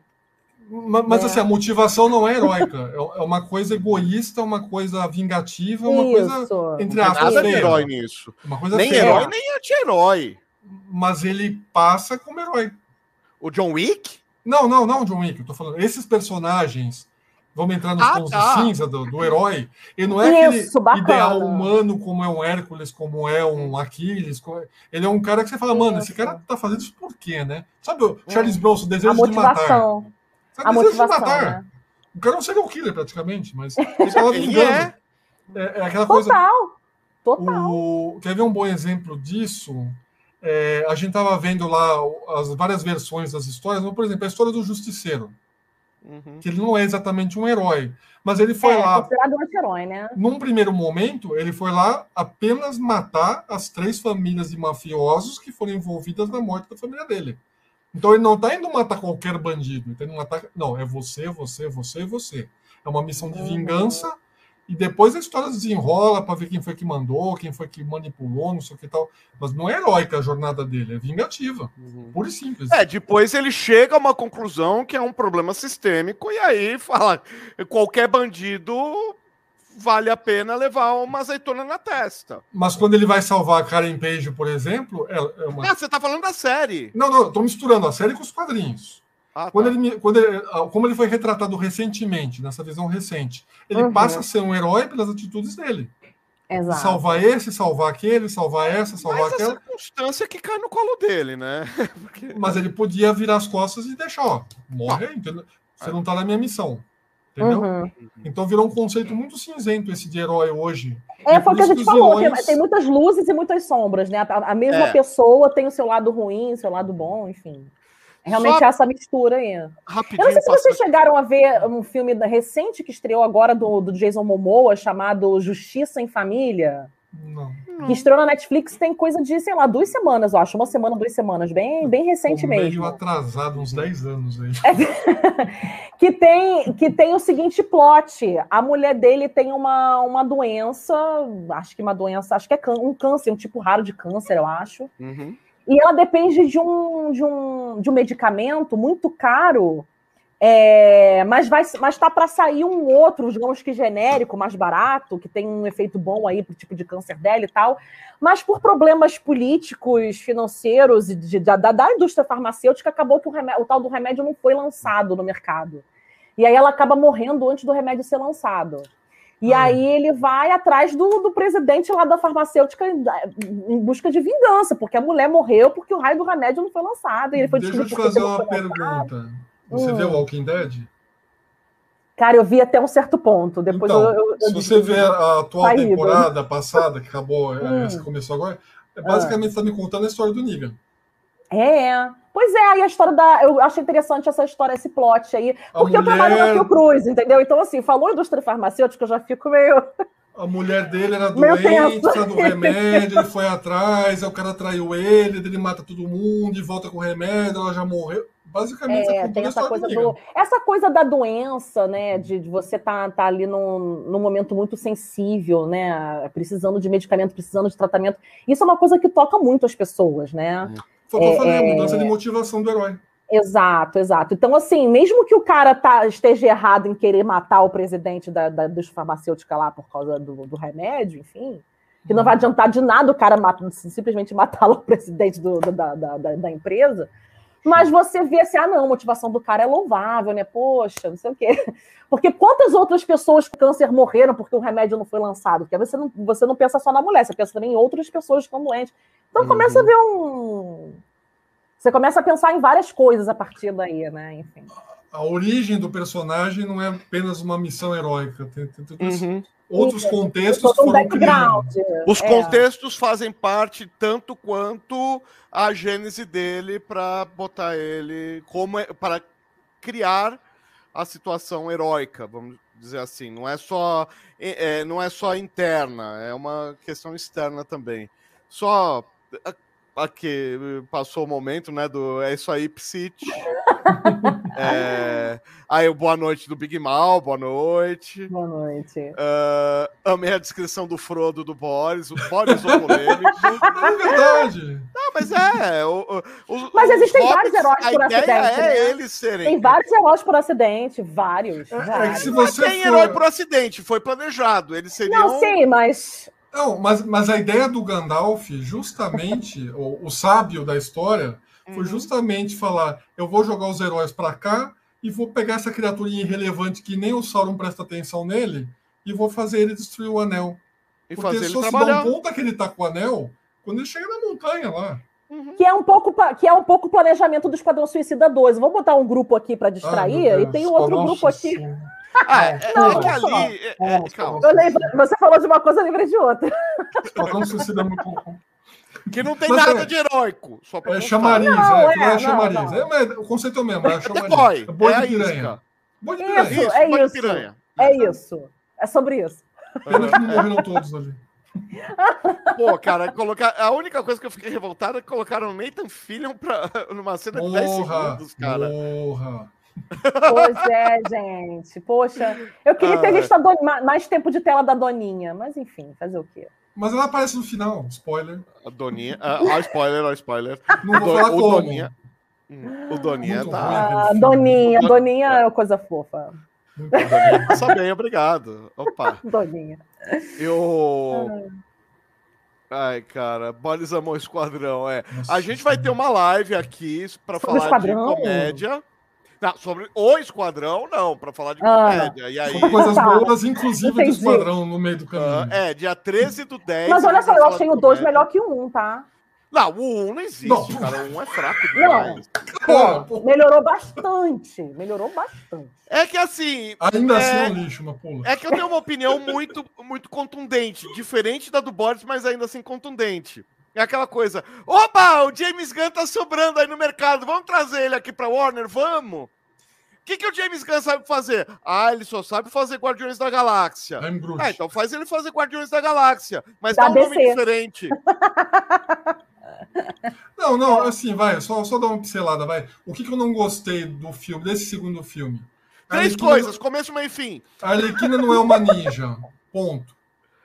Mas, mas é. assim, a motivação não é heróica. É, é uma coisa egoísta, uma coisa vingativa, uma Isso. coisa entre aspas. Nada de herói nisso. Uma coisa nem feia. herói, nem anti-herói mas ele passa como herói. O John Wick? Não, não, não, John Wick. Eu tô falando. Esses personagens, vamos entrar nos ah, tons tá. de cinza do, do, herói. Ele não é Isso, aquele bacana. ideal humano como é um Hércules, como é um Aquiles. Ele é um cara que você fala, Isso. mano, esse cara tá fazendo isso por quê, né? Sabe o Charles Bronson, desejo de matar. Sabe, a desejo de matar. Né? O cara é um serial killer, praticamente, mas ele tava vingando. É. é. É, aquela Total. coisa. Total. O... Quer ver um bom exemplo disso? é, a gente estava vendo lá as várias versões das histórias, mas, por exemplo, a história do Justiceiro, uhum. que ele não é exatamente um herói, mas ele foi é, lá. Considerado um anti-herói, né? Num primeiro momento, ele foi lá apenas matar as três famílias de mafiosos que foram envolvidas na morte da família dele. Então ele não está indo matar qualquer bandido, ele está indo matar. Não, é você, você, você e você. É uma missão de uhum. vingança e depois a história desenrola para ver quem foi que mandou, quem foi que manipulou, não sei o que tal. Mas não é heróica a jornada dele, é vingativa. Uhum. Pura e simples. É, depois ele chega a uma conclusão que é um problema sistêmico, e aí fala: qualquer bandido vale a pena levar uma azeitona na testa. Mas quando ele vai salvar a Karen Page, por exemplo, é, uma. Ah, você tá falando da série. Não, não, tô misturando a série com os quadrinhos. Ah, quando tá. ele, quando ele, ah, como ele foi retratado recentemente, nessa visão recente, ele uhum. passa a ser um herói pelas atitudes dele. Exato. Salvar esse, salvar aquele, salvar essa, salvar Mas aquela. Mas circunstância que cai no colo dele, né? Porque... Mas ele podia virar as costas e deixar, ó, morre aí, entendeu? Você não tá na minha missão. Entendeu? Uhum. Então virou um conceito muito cinzento esse de herói hoje. É, foi o que a gente falou, vilões... tem, tem, muitas luzes e muitas sombras, né? A, a mesma é. pessoa tem o seu lado ruim, o seu lado bom, enfim. Realmente Só... é essa mistura aí. Rapidinho, eu não sei se vocês chegaram a ver um filme recente que estreou agora do, do Jason Momoa, chamado Justiça em Família. Não. Que estreou na Netflix tem coisa de, sei lá, duas semanas, eu acho. Uma semana, duas semanas. Bem, bem recente mesmo. Meio atrasado, uns 10 anos aí. É, que, tem, que tem o seguinte plot: a mulher dele tem uma, uma doença, acho que uma doença, acho que é um câncer, um tipo raro de câncer, eu acho. Uhum. E ela depende de um, de um, de um medicamento muito caro, é, mas vai, mas tá para sair um outro, digamos que genérico, mais barato, que tem um efeito bom aí para o tipo de câncer dela e tal. Mas por problemas políticos, financeiros e de, da, da indústria farmacêutica, acabou que o, remédio, o tal do remédio não foi lançado no mercado. E aí ela acaba morrendo antes do remédio ser lançado. E ah. aí ele vai atrás do, do presidente lá da farmacêutica em busca de vingança, porque a mulher morreu porque o raio do remédio não foi lançado. E ele foi Deixa eu te fazer uma pergunta. Você hum. viu Walking Dead? Cara, eu vi até um certo ponto. Depois então, eu, eu, eu se você vê a atual saída. temporada passada, que acabou, hum. essa começou agora, é basicamente está ah. me contando a história do Negan. É, Pois é, aí a história da. Eu acho interessante essa história, esse plot aí. Porque mulher... eu trabalho na Fiocruz, entendeu? Então, assim, falou indústria farmacêutica, eu já fico meio. A mulher dele era doente, precisa do remédio, ele foi atrás, aí o cara traiu ele, ele mata todo mundo e volta com o remédio, ela já morreu. Basicamente, é, tem essa coisa do, essa coisa da doença, né? De, de você estar tá, tá ali num, num momento muito sensível, né? Precisando de medicamento, precisando de tratamento. Isso é uma coisa que toca muito as pessoas, né? Foi o que eu falei, a é, mudança de é. motivação do herói. Exato, exato. Então, assim, mesmo que o cara tá, esteja errado em querer matar o presidente da, da, dos farmacêuticos lá por causa do, do, remédio, enfim, que não vai adiantar de nada o cara mata, simplesmente matar o presidente do, do, da, da, da, empresa. Mas você vê assim, ah, não, a motivação do cara é louvável, né? Poxa, não sei o quê. Porque quantas outras pessoas com câncer morreram porque o remédio não foi lançado? Porque você não, você não pensa só na mulher, você pensa também em outras pessoas que estão doentes. Então uhum. começa a ver um você começa a pensar em várias coisas a partir daí, né? Enfim. A origem do personagem não é apenas uma missão heróica, tem, tem, tem uhum. outros contextos que foram criados. Os é. contextos fazem parte tanto quanto a gênese dele para botar ele como é, para criar a situação heróica, vamos dizer assim. Não é só é, não é só interna, é uma questão externa também. Só aqui passou o momento, né? Do é isso aí, Psit. é, aí, boa noite do Big Mal, boa noite. Boa noite. Uh, amei a descrição do Frodo do Boris, o Boris o é verdade. Não, mas é. O, o, mas existem vários heróis por acidente. É né? eles serem. Tem vários heróis por acidente, vários. É, vários. É se você tem for... herói por acidente, foi planejado. Eles seriam. Não, sim, mas não, mas, mas a ideia do Gandalf, justamente, o, o, sábio da história, foi uhum. justamente falar: eu vou jogar os heróis para cá e vou pegar essa criaturinha irrelevante que nem o Sauron presta atenção nele e vou fazer ele destruir o anel. E Porque fazer só ele se trabalhar. dá um conta que ele tá com o anel quando ele chega na montanha lá. Uhum. Que, é um pouco, que é um pouco planejamento do Esquadrão Suicida 2. Vou botar um grupo aqui para distrair Ai, e tem um outro grupo aqui. Ah, é, não, é que ali. É, é, você falou de uma coisa, eu lembrei de outra. Esquadrão Suicida é muito Que não tem Mas nada é, de heróico. Só é chamariz, não, é, é, chamariz. Não, não. É, o conceito é o mesmo, é chamariz. É boi de piranha. Boi de piranha. Isso, é isso. Piranha. É isso. É sobre isso. Pena que não morreram todos ali. Pô, cara, colocar... a única coisa que eu fiquei revoltado é que colocaram Nathan Fillion pra... numa cena de 10 segundos, cara. Porra. Pois é, gente. Poxa, eu queria ter ah, visto Don... mais tempo de tela da Doninha, mas enfim, fazer o quê? Mas ela aparece no final, spoiler. A Doninha. Ah, ó, spoiler, ó, spoiler. Não vou falar o como. Doninha. Hum, o Doninha Muito tá. Ah, Doninha, Doninha é coisa fofa. Doninha passa bem, obrigado. Opa. Doninha. Eu. Ai, cara, Bolis amou Esquadrão, é. Nossa, a gente vai ter uma live aqui para falar de comédia. Não, sobre o Esquadrão, não, para falar de ah, comédia. E aí... coisas boas, inclusive do Esquadrão no meio do caminho. Uh, é, dia 13 do 10. Mas olha só, eu achei o 2 melhor que o 1, um, tá? Não, o 1 não existe, não. cara. O 1 é fraco demais. Não, pô, melhorou bastante. Melhorou bastante. É que assim. Ainda é... assim é um lixo, uma pula. É que eu tenho uma opinião muito, muito contundente. Diferente da do Boris, mas ainda assim contundente. É aquela coisa. Opa, o James Gunn tá sobrando aí no mercado. Vamos trazer ele aqui pra Warner? Vamos? O que, que o James Gunn sabe fazer? Ah, ele só sabe fazer Guardiões da Galáxia. Ah, então faz ele fazer Guardiões da Galáxia. Mas da dá um nome diferente. Não, não, assim, vai, só, só dar uma pincelada, vai. O que, que eu não gostei do filme, desse segundo filme? Três Arlequina, coisas, começo, meio e fim. A Arlequina não é uma ninja, ponto.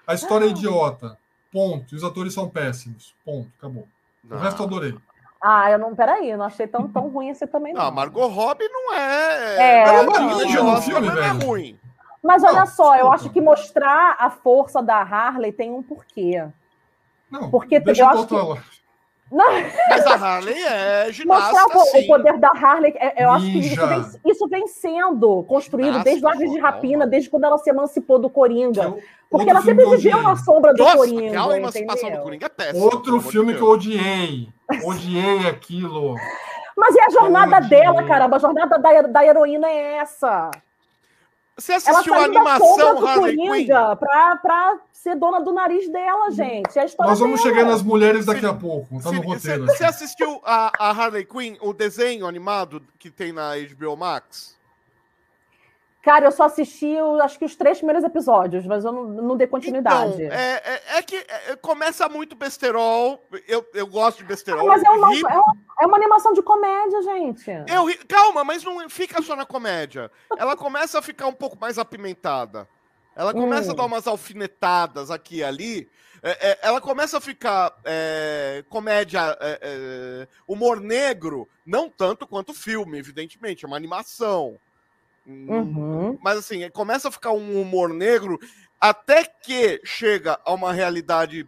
A história é idiota, ponto. E os atores são péssimos, ponto, acabou. O resto eu adorei. Ah, eu não, peraí, eu não achei tão, tão ruim assim também. Não, não Margot Robbie não é. É, é, não, filme, não é ruim. Mas olha não, só, eu acho que mostrar a força da Harley tem um porquê. Não, porque deixa eu acho que... Não. Mas a Harley é ginasta. Mostrar o, o poder da Harley, é, eu acho que isso vem, isso vem sendo construído ginasta, desde o Aves de Rapina, desde quando ela se emancipou do Coringa. Porque ela sempre viveu na sombra do Nossa, Coringa. Aquela emancipação do Coringa é péssima. Outro filme que eu odiei. Odiei aquilo. Mas é a jornada dela, caramba. A jornada da, da heroína é essa. Você assistiu a animação Harley Quinn? Pra, pra ser dona do nariz dela, gente. É Nós vamos dela. chegar nas mulheres daqui a pouco. Tá no roteiro. Você assistiu a, a Harley Quinn, o desenho animado que tem na HBO Max? Cara, eu só assisti, acho que os três primeiros episódios, mas eu não, não dei continuidade. Então, é, é, é, que é, começa muito besterol. Eu, eu gosto de besterol. Ah, mas é uma, é uma, é, uma, animação de comédia, gente. Eu, calma, mas não fica só na comédia. Ela começa a ficar um pouco mais apimentada. Ela começa hum. a dar umas alfinetadas aqui e ali. É, é, ela começa a ficar comédia, humor negro, não tanto quanto filme, evidentemente. É uma animação. Uhum. Mas assim, começa a ficar um humor negro até que chega a uma realidade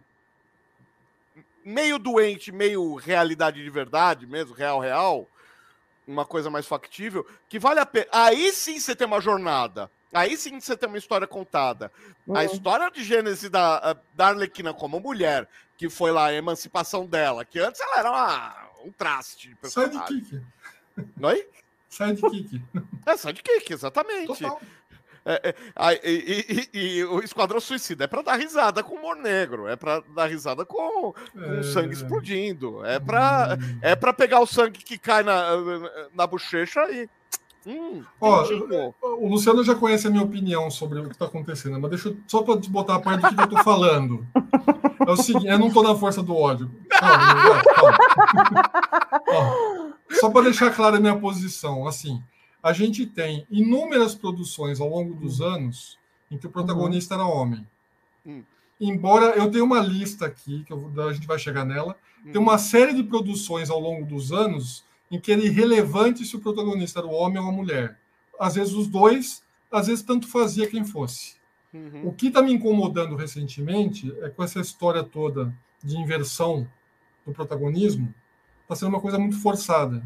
meio doente, meio realidade de verdade mesmo, real, real, uma coisa mais factível, que vale a pena. Aí sim você tem uma jornada. Aí sim você tem uma história contada. Uhum. A história de Gênesis da, da Arlequina como mulher, que foi lá a emancipação dela, que antes ela era uma, um traste. De Kiki. Oi? Sidekick. É, sidekick, exatamente. Total. É, é, e, e, e, o Esquadrão Suicida é para dar risada com humor negro, é para dar risada com, com é... sangue explodindo, é para hum. é para pegar o sangue que cai na, na bochecha e. Hum, Ó, o Luciano já conhece a minha opinião sobre o que está acontecendo, mas deixa eu, só para botar a parte do que eu estou falando. É o seguinte, eu não estou na força do ódio. Calma, calma. calma. Só para deixar clara a minha posição, assim, a gente tem inúmeras produções ao longo dos hum. anos em que o protagonista uhum. era homem. Uhum. Embora eu tenha uma lista aqui, que a gente vai chegar nela, uhum. tem uma série de produções ao longo dos anos em que era irrelevante se o protagonista era o homem ou a mulher. Às vezes os dois, às vezes tanto fazia quem fosse. Uhum. O que está me incomodando recentemente é com essa história toda de inversão do protagonismo, está sendo uma coisa muito forçada.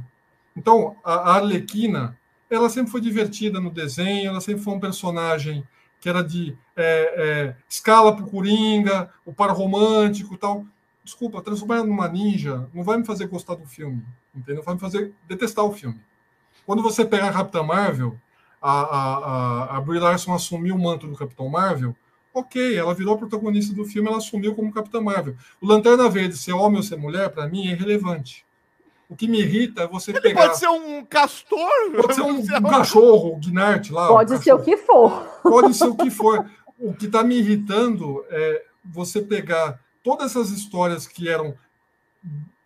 Então, a Arlequina, ela sempre foi divertida no desenho, ela sempre foi um personagem que era de é, é, escala para o Coringa, o par romântico tal. Desculpa, transformar numa ninja não vai me fazer gostar do filme, entendeu? Vai me fazer detestar o filme. Quando você pega a Capitã Marvel, a, a, a, a Brie Larson assumiu o manto do Capitão Marvel, ok, ela virou a protagonista do filme, ela assumiu como Capitã Marvel. O Lanterna Verde, ser homem ou ser mulher, para mim é irrelevante. O que me irrita é você Ele pegar. Pode ser um castor? Pode ser um, um cachorro, um Gnart lá. Pode um ser o que for. Pode ser o que for. O que está me irritando é você pegar todas essas histórias que eram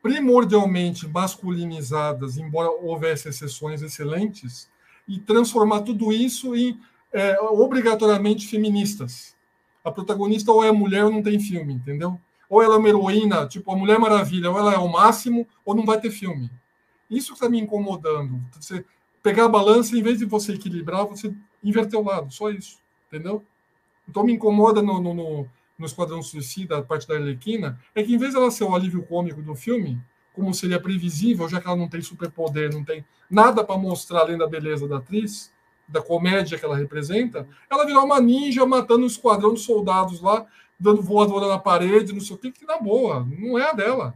primordialmente masculinizadas, embora houvesse exceções excelentes, e transformar tudo isso em é, obrigatoriamente feministas. A protagonista ou é mulher ou não tem filme, entendeu? Ou ela é uma heroína, tipo a Mulher Maravilha, ou ela é o máximo, ou não vai ter filme. Isso está me incomodando. Você pegar a balança, em vez de você equilibrar, você inverter o lado, só isso, entendeu? Então me incomoda no, no, no, no Esquadrão Suicida, a parte da Arlequina, é que em vez dela ser o alívio cômico do filme, como seria previsível, já que ela não tem superpoder, não tem nada para mostrar além da beleza da atriz, da comédia que ela representa, ela virou uma ninja matando um esquadrão de soldados lá, dando voadora na parede, não sei o que, que na boa, não é a dela.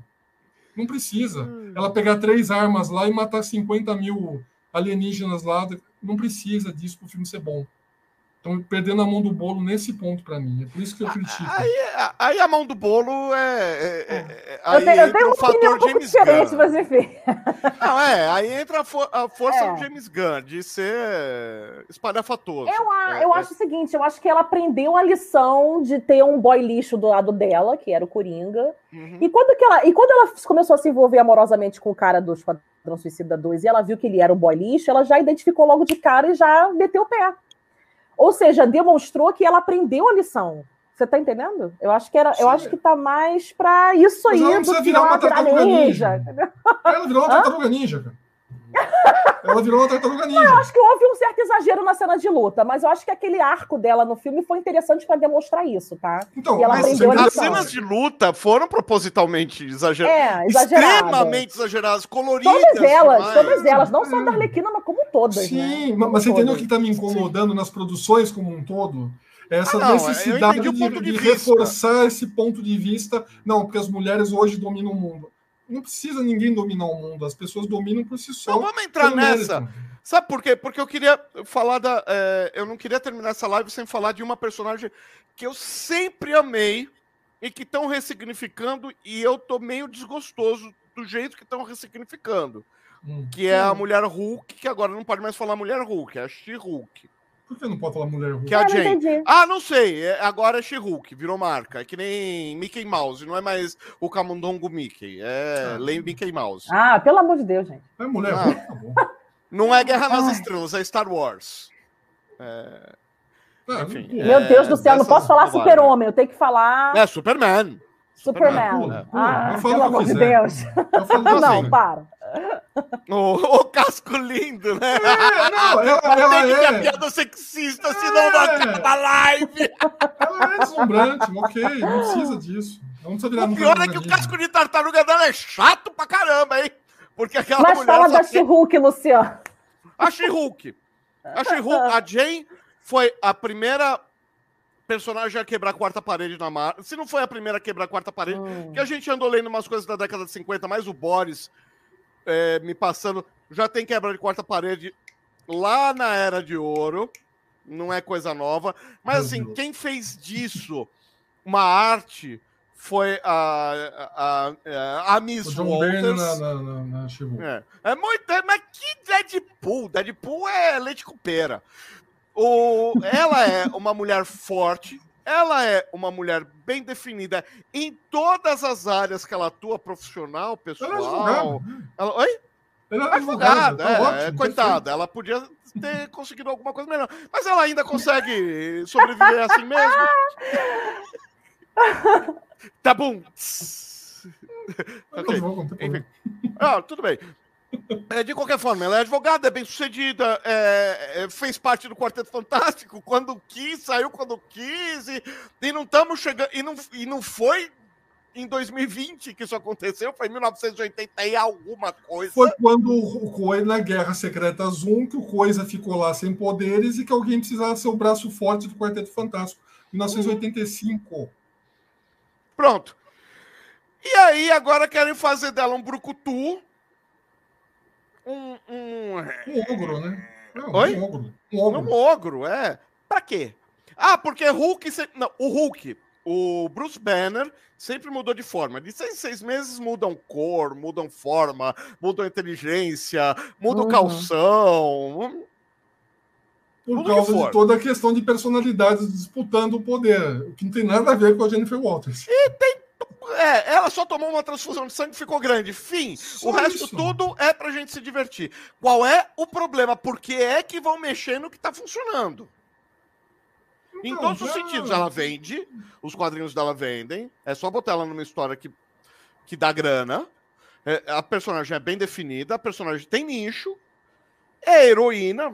Não precisa. Hum. Ela pegar três armas lá e matar 50 mil alienígenas lá, não precisa disso para o filme ser bom. Estão perdendo a mão do bolo nesse ponto para mim. É por isso que eu critico. Aí, aí a mão do bolo é. é, é, é aí eu tenho, eu tenho um fator um James diferente, Gunn. enfim. Não, é, aí entra a, for, a força é. do James Gunn de ser espalhafatoso. Eu, é, eu é. acho o seguinte: eu acho que ela aprendeu a lição de ter um boy lixo do lado dela, que era o Coringa. Uhum. E, quando que ela, e quando ela começou a se envolver amorosamente com o cara do Esquadrão Suicida 2 e ela viu que ele era um boy lixo, ela já identificou logo de cara e já meteu o pé. Ou seja, demonstrou que ela aprendeu a lição. Você tá entendendo? Eu acho que era, eu acho que tá mais para isso aí do que virar uma tartaruga ninja. ninja. Ela virou uma tartaruga ninja, cara. Ela virou uma tartaruga ninja. Eu acho que houve um certo exagero na cena de luta, mas eu acho que aquele arco dela no filme foi interessante para demonstrar isso, tá? Então, mas as cenas de luta foram propositalmente exageradas. É, exageradas. Extremamente exageradas, coloridas. Todas elas, demais. todas elas, não só da Arlequina, mas como todas. Sim, né? mas você entendeu o que está me incomodando Sim. nas produções como um todo? Essa ah, não, necessidade de, de, de reforçar esse ponto de vista. Não, porque as mulheres hoje dominam o mundo não precisa ninguém dominar o mundo, as pessoas dominam por si só. Não vamos entrar nessa. Mérito. Sabe por quê? Porque eu queria falar da. É, eu não queria terminar essa live sem falar de uma personagem que eu sempre amei e que estão ressignificando, e eu tô meio desgostoso do jeito que estão ressignificando. Hum. Que é a mulher Hulk, que agora não pode mais falar mulher Hulk, é a She-Hulk. Por que não pode falar mulher Hulk? Que é a Jane. Ah, não sei. É, agora é She-Hulk, virou marca. É que nem Mickey Mouse, não é mais o Camundongo Mickey. É ah. Lei Mickey Mouse. Ah, pelo amor de Deus, gente. É mulher ah. Hulk, tá bom. Não é Guerra nas Estrelas, é Star Wars. É... Ah, Enfim, Meu é... Deus do céu, não posso falar super-homem, eu tenho que falar. É, Superman. Superman. Superman. Ah, pelo amor de Deus. Não, para. O, o, casco lindo, né? É, não, ela, ela tem que ter é... piada sexista, senão é... não acaba a live. Ela é deslumbrante, ok, não precisa disso. Não precisa virar o pior é que o casco de tartaruga dela é chato pra caramba, hein? Porque aquela Mas mulher fala da She-Hulk, Luciano. A She-Hulk. A She-Hulk, a Jane foi a primeira personagem a quebrar a quarta parede na Marvel. Se não foi a primeira a quebrar a quarta parede, hum. que a gente andou lendo umas coisas da década de 50, mas o Boris é, me passando. Já tem quebra de quarta parede lá na Era de Ouro. Não é coisa nova. Mas assim, quem fez disso uma arte foi a, a, a, a Miss Walters. Na, na, na, é. é muito. É, mas que Deadpool? Deadpool é leite com pera. O, ela é uma mulher forte, ela é uma mulher bem definida em todas as áreas que ela atua, profissional, pessoal. Ela é ela, oi? Ela é advogada, é, tá é, coitada. Ela podia ter conseguido alguma coisa melhor. Mas ela ainda consegue sobreviver assim mesmo. tá bom. okay. Enfim. Ah, tudo bem. É, de qualquer forma, ela é advogada, é bem sucedida, é, é, fez parte do Quarteto Fantástico quando quis, saiu quando quis, e, e não estamos chegando. E não, e não foi em 2020 que isso aconteceu, foi em 1980 e alguma coisa. Foi quando o Coisa, na Guerra Secreta Zoom, que o Coisa ficou lá sem poderes e que alguém precisava ser o braço forte do Quarteto Fantástico. 1985. Pronto. E aí, agora querem fazer dela um brucutu um, um... um ogro, né? Não, Oi? Um ogro. Um ogro. Um ogro, é. Pra quê? Ah, porque Hulk. Não, o Hulk, o Bruce Banner sempre mudou de forma. De seis, seis meses mudam cor, mudam forma, mudam inteligência, muda uhum. o calção. Por causa de, de, toda a questão de personalidades disputando o poder, o que não tem nada a ver com a Jennifer Walters. E tem é, ela só tomou uma transfusão de sangue e ficou grande. Fim. Só o resto isso. tudo é pra gente se divertir. Qual é o problema? Por que é que vão mexer no que tá funcionando? Então, em todos os sentidos. Ela vende, os quadrinhos dela vendem. É só botar ela numa história que, que dá grana. É, a personagem é bem definida, a personagem tem nicho. É heroína,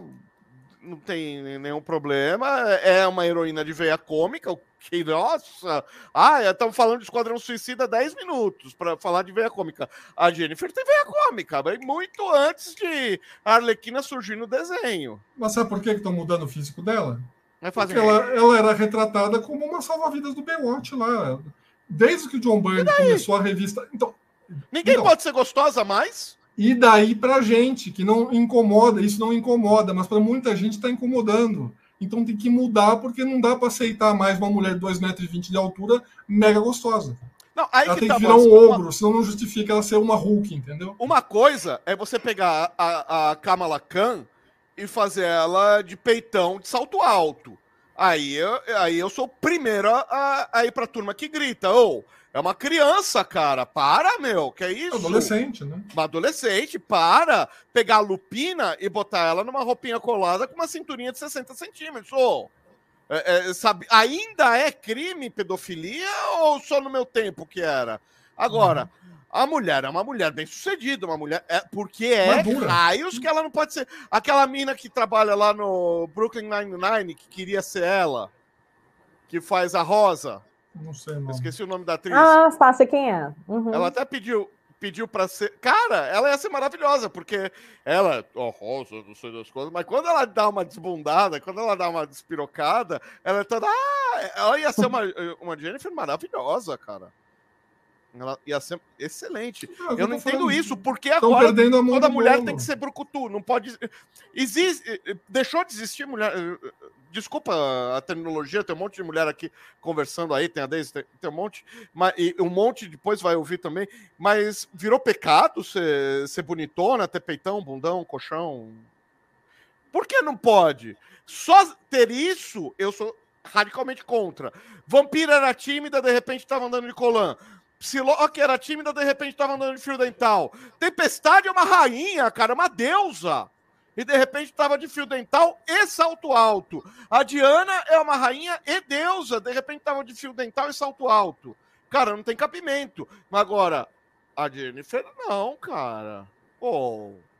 não tem nenhum problema. É uma heroína de veia cômica, o que, nossa! Ah, estamos falando de Esquadrão Suicida 10 minutos para falar de veia cômica. A Jennifer tem veia cômica, muito antes de a Arlequina surgir no desenho. Mas sabe por que estão mudando o físico dela? Porque ela, ela, era retratada como uma salva-vidas do Baywatch lá. Desde que o John Byrne começou a revista. Então, Ninguém então, pode ser gostosa mais? E daí pra gente, que não incomoda, isso não incomoda, mas para muita gente está incomodando. Então tem que mudar, porque não dá para aceitar mais uma mulher de 2,20 metros de altura mega gostosa. Não, aí ela que tem tá que virar um ogro, uma... senão não justifica ela ser uma Hulk, entendeu? Uma coisa é você pegar a, a Kamala Khan e fazer ela de peitão de salto alto. Aí eu, aí eu sou o primeiro a, a ir pra turma que grita, ou... Oh, é uma criança, cara. Para, meu. Que é isso? Adolescente, né? Uma adolescente, para. Pegar a lupina e botar ela numa roupinha colada com uma cinturinha de 60 centímetros. Oh, é, é, sabe, ainda é crime pedofilia ou só no meu tempo que era? Agora, uhum. a mulher é uma mulher bem sucedida, uma mulher. É, porque é raios que ela não pode ser. Aquela mina que trabalha lá no Brooklyn Nine-Nine, que queria ser ela, que faz a Rosa. Não sei, não. Esqueci o nome da atriz. Ah, tá, sei quem é. Uhum. Ela até pediu, pediu para ser. Cara, ela ia ser maravilhosa, porque ela, oh, rosa, não sei das coisas, mas quando ela dá uma desbundada, quando ela dá uma despirocada, ela é toda. Ah, ela ia ser uma, uma Jennifer maravilhosa, cara. Ela ia ser excelente. Não, eu não entendo falando. isso, porque agora toda mulher bolo. tem que ser brucutu, não pode. Existe. Deixou de existir mulher. Desculpa a terminologia, tem um monte de mulher aqui conversando aí, tem a Deise, tem, tem, um monte, mas, e um monte depois vai ouvir também, mas virou pecado ser, ser bonitona, ter peitão, bundão, colchão? Por que não pode? Só ter isso, eu sou radicalmente contra. Vampira era tímida, de repente estava andando de colã. Psylocke era tímida, de repente estava andando de fio dental. Tempestade é uma rainha, cara, uma deusa. E de repente estava de fio dental e salto alto. A Diana é uma rainha e deusa, de repente estava de fio dental e salto alto. Cara, não tem capimento. Mas agora, a Jennifer, não, cara. Pô. Oh.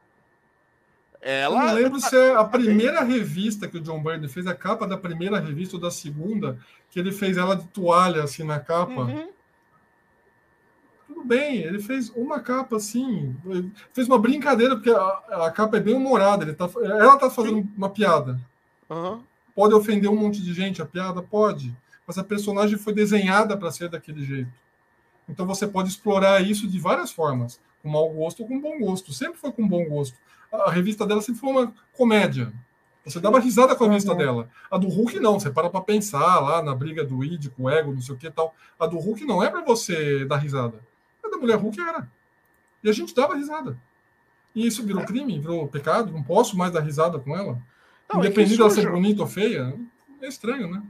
Ela... Eu não lembro se é a primeira revista que o John Byrne fez, a capa da primeira revista ou da segunda, que ele fez ela de toalha, assim, na capa. Uhum. Tudo bem, ele fez uma capa assim, fez uma brincadeira, porque a, a capa é bem humorada, ele tá, ela tá fazendo Sim. uma piada. Uhum. Pode ofender um monte de gente a piada? Pode. Mas a personagem foi desenhada para ser daquele jeito. Então você pode explorar isso de várias formas, com mau gosto ou com bom gosto. Sempre foi com bom gosto a revista dela sempre foi uma comédia. Você dava risada com a revista uhum. dela. A do Hulk não, você para para pensar lá na briga do id com o ego, não sei o que tal. A do Hulk não é para você dar risada. Da mulher Hulk era. E a gente dava risada. E isso virou crime, virou pecado, não posso mais dar risada com ela. Não, é Independente é dela ser bonita ou feia, é estranho, né?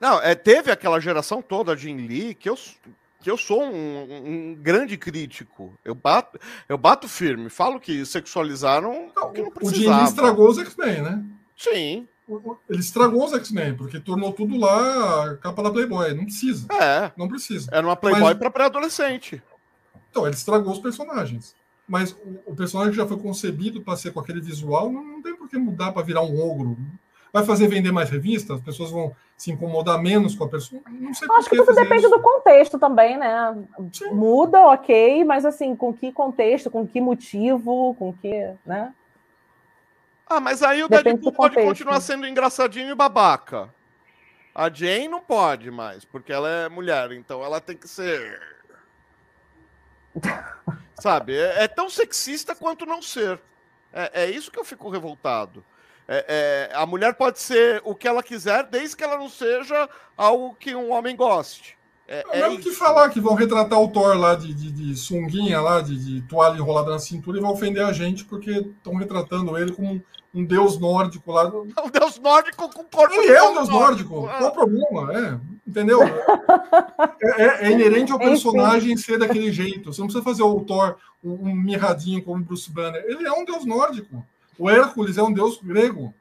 Não, é, teve aquela geração toda de Jin Lee que eu que eu sou um, um, grande crítico. Eu bato, eu bato firme. Falo que sexualizaram não, que não precisava. O Jim estragou os X-Men, né? Sim. Ele estragou os X-Men, porque tornou tudo lá capa da Playboy. Não precisa. É. Não precisa. Era uma Playboy para pré-adolescente. Então, ele estragou os personagens. Mas o, o personagem que já foi concebido para ser com aquele visual, não, não tem por que mudar para virar um ogro. Vai fazer vender mais revistas? As pessoas vão se incomodar menos com a pessoa? Não sei Acho que tudo depende isso. do contexto também, né? Sim. Muda, ok, mas assim, com que contexto, com que motivo, com que, né? Ah, mas aí o Depende Deadpool pode continuar sendo engraçadinho e babaca. A Jane não pode mais, porque ela é mulher, então ela tem que ser. Sabe? É, é, tão sexista quanto não ser. É, é isso que eu fico revoltado. É, é, a mulher pode ser o que ela quiser, desde que ela não seja algo que um homem goste. É, é mesmo que falar que vão retratar o Thor lá de, de, de sunguinha, lá, de, de, toalha enrolada na cintura, e vão ofender a gente porque estão retratando ele como um, um, deus nórdico lá. Um deus nórdico com corpo Ele é um deus nórdico. nórdico. Qual o problema? É, entendeu? É, é, é, inerente ao personagem ser daquele jeito. Você não precisa fazer o Thor um, um mirradinho como Bruce Banner. Ele é um deus nórdico. O Hércules é um deus grego.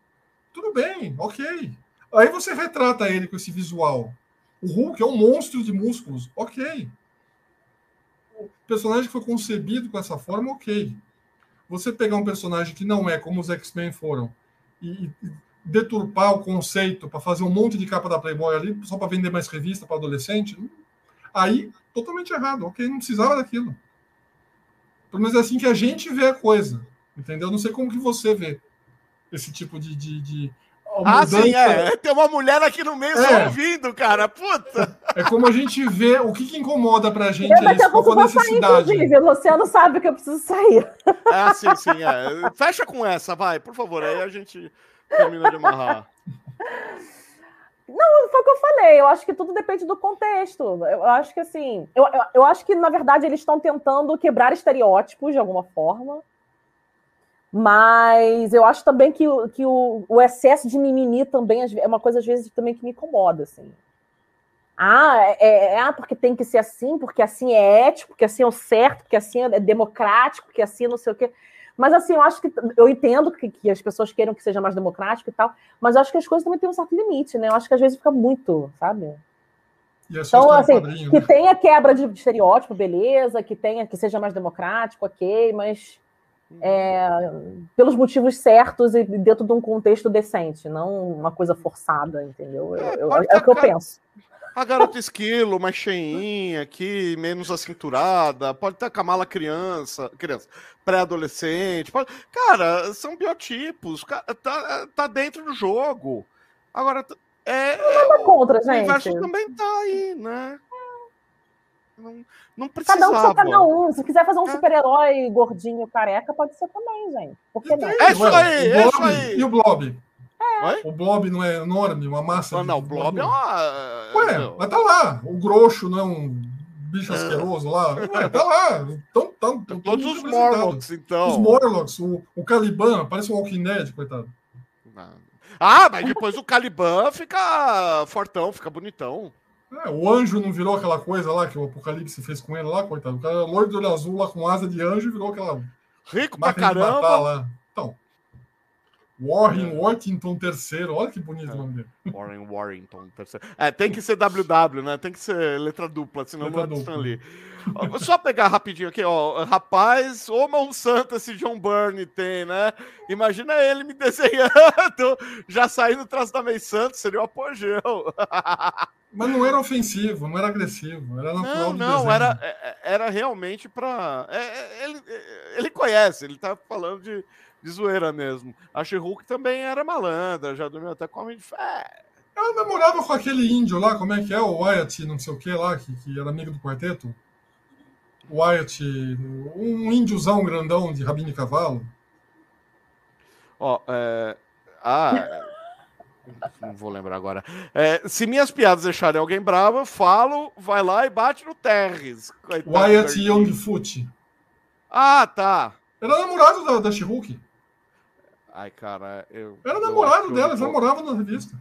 Tudo bem, ok. Aí você retrata ele com esse visual. O Hulk é um monstro de músculos, ok. O personagem que foi concebido com essa forma, ok. Você pegar um personagem que não é como os X-Men foram e, e deturpar o conceito para fazer um monte de capa da Playboy ali só para vender mais revista para adolescente, aí totalmente errado, ok, não precisava daquilo. Pelo menos é assim que a gente vê a coisa. Entendeu? Não sei como que você vê esse tipo de. de, de ah, sim, é. Tem uma mulher aqui no meio é. só ouvindo, cara. Puta! É como a gente vê o que, que incomoda pra gente. Eu, é isso, a necessidade. Sair, inclusive. O Luciano sabe que eu preciso sair. Ah, sim, sim. É. Fecha com essa, vai, por favor. Aí a gente termina de amarrar. Não, foi o que eu falei. Eu acho que tudo depende do contexto. Eu acho que assim. Eu, eu, eu acho que, na verdade, eles estão tentando quebrar estereótipos de alguma forma. Mas eu acho também que, que o, o excesso de mimimi também é uma coisa, às vezes, também que me incomoda, assim. Ah, é, é, é, ah, porque tem que ser assim, porque assim é ético, porque assim é o certo, porque assim é democrático, porque assim não sei o quê. Mas assim, eu acho que eu entendo que, que, as pessoas queiram que seja mais democrático e tal, mas eu acho que as coisas também têm um certo limite, né? Eu acho que às vezes fica muito, sabe? Então, assim, que né? tenha quebra de estereótipo, beleza, que tenha que seja mais democrático, ok, mas é, pelos motivos certos e dentro de um contexto decente, não uma coisa forçada, entendeu? É, eu, é o que eu penso. A garota esquilo, mais cheinha aqui, menos acinturada, pode ter a Kamala criança, criança, pré-adolescente. Pode... Cara, são biotipos, tá, tá dentro do jogo. Agora, é. Nada contra, gente. O universo também tá aí, né? Não, não precisava. Cada um cada um. Se quiser fazer um é. super-herói gordinho, careca, pode ser também, gente. Por que não? É isso aí, é isso aí. E o Blob? É. O Blob não é enorme, uma massa. Não, não, o Blob é uma. Ué, mas tá lá. O Grosso não é um bicho asqueroso lá. Ué, tá lá. Tão, tão, tão, Todos os Morlocks, então. Os Morlocks, o, o Caliban, parece um Walking Dead, coitado. Ah, mas depois o Caliban fica fortão, fica bonitão. É, o anjo não virou aquela coisa lá que o Apocalipse fez com ele lá, coitado. O cara loiro de olho azul lá com asa de anjo virou aquela. Rico pra caramba. Então, Warren é. Worthington III, olha que bonito é. o nome dele. Warren Warrington III. É, tem que ser WW, né? Tem que ser letra dupla, senão letra não é ali. Só pegar rapidinho aqui, ó. Rapaz, ô mão santa esse John Byrne tem, né? Imagina ele me desenhando, já saindo atrás da May Santos, seria o um apogeu. Mas não era ofensivo, não era agressivo, era natural Não, não, era, é, era realmente para é, ele, ele conhece, ele tá falando de de zoeira mesmo. A She-Hulk também era malandra, já dormiu até com homem de fé. Ela namorava com aquele índio lá, como é que é? O Wyatt, não sei o que lá, que, que era amigo do quarteto. Wyatt, um índiozão grandão de rabinho de cavalo. Ó, é... Ah, não vou lembrar agora. É, se minhas piadas deixarem alguém bravo, eu falo, vai lá e bate no Terres. Wyatt Youngfoot. Ah, tá. Era namorado da, da She-Hulk. Ai, cara, eu. Era namorado dela, eles namoravam na revista.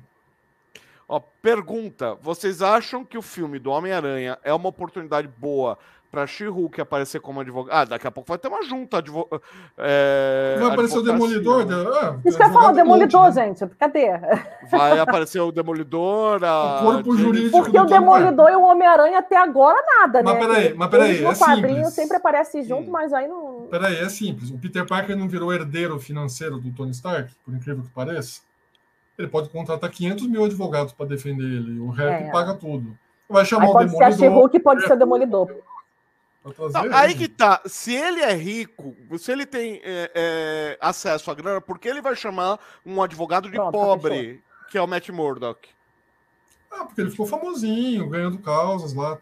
Ó, pergunta: vocês acham que o filme do Homem-Aranha é uma oportunidade boa pra She-Hulk aparecer como advogado. Ah, daqui a pouco vai ter uma junta. Advo... É... Vai aparecer o Demolidor? Né? É, Isso que eu ia falar, o Demolidor, monte, né? gente. Cadê? Vai aparecer o Demolidor. A... O corpo jurídico. Porque o Demolidor e o Homem-Aranha até agora nada, mas né? Peraí, mas peraí, no é quadrinho simples. sempre aparece junto, hum. mas aí não. Peraí, é simples. O Peter Parker não virou herdeiro financeiro do Tony Stark, por incrível que pareça. Ele pode contratar 500 mil advogados para defender ele. O resto é. paga tudo. Vai chamar aí o pode Demolidor. Ser a She-Hulk pode ser o Demolidor. Não, aí que tá. Se ele é rico, se ele tem é, é, acesso à grana, por que ele vai chamar um advogado de Pronto, pobre, que é o Matt Murdock? Ah, porque ele ficou famosinho, ganhando causas lá. Tá.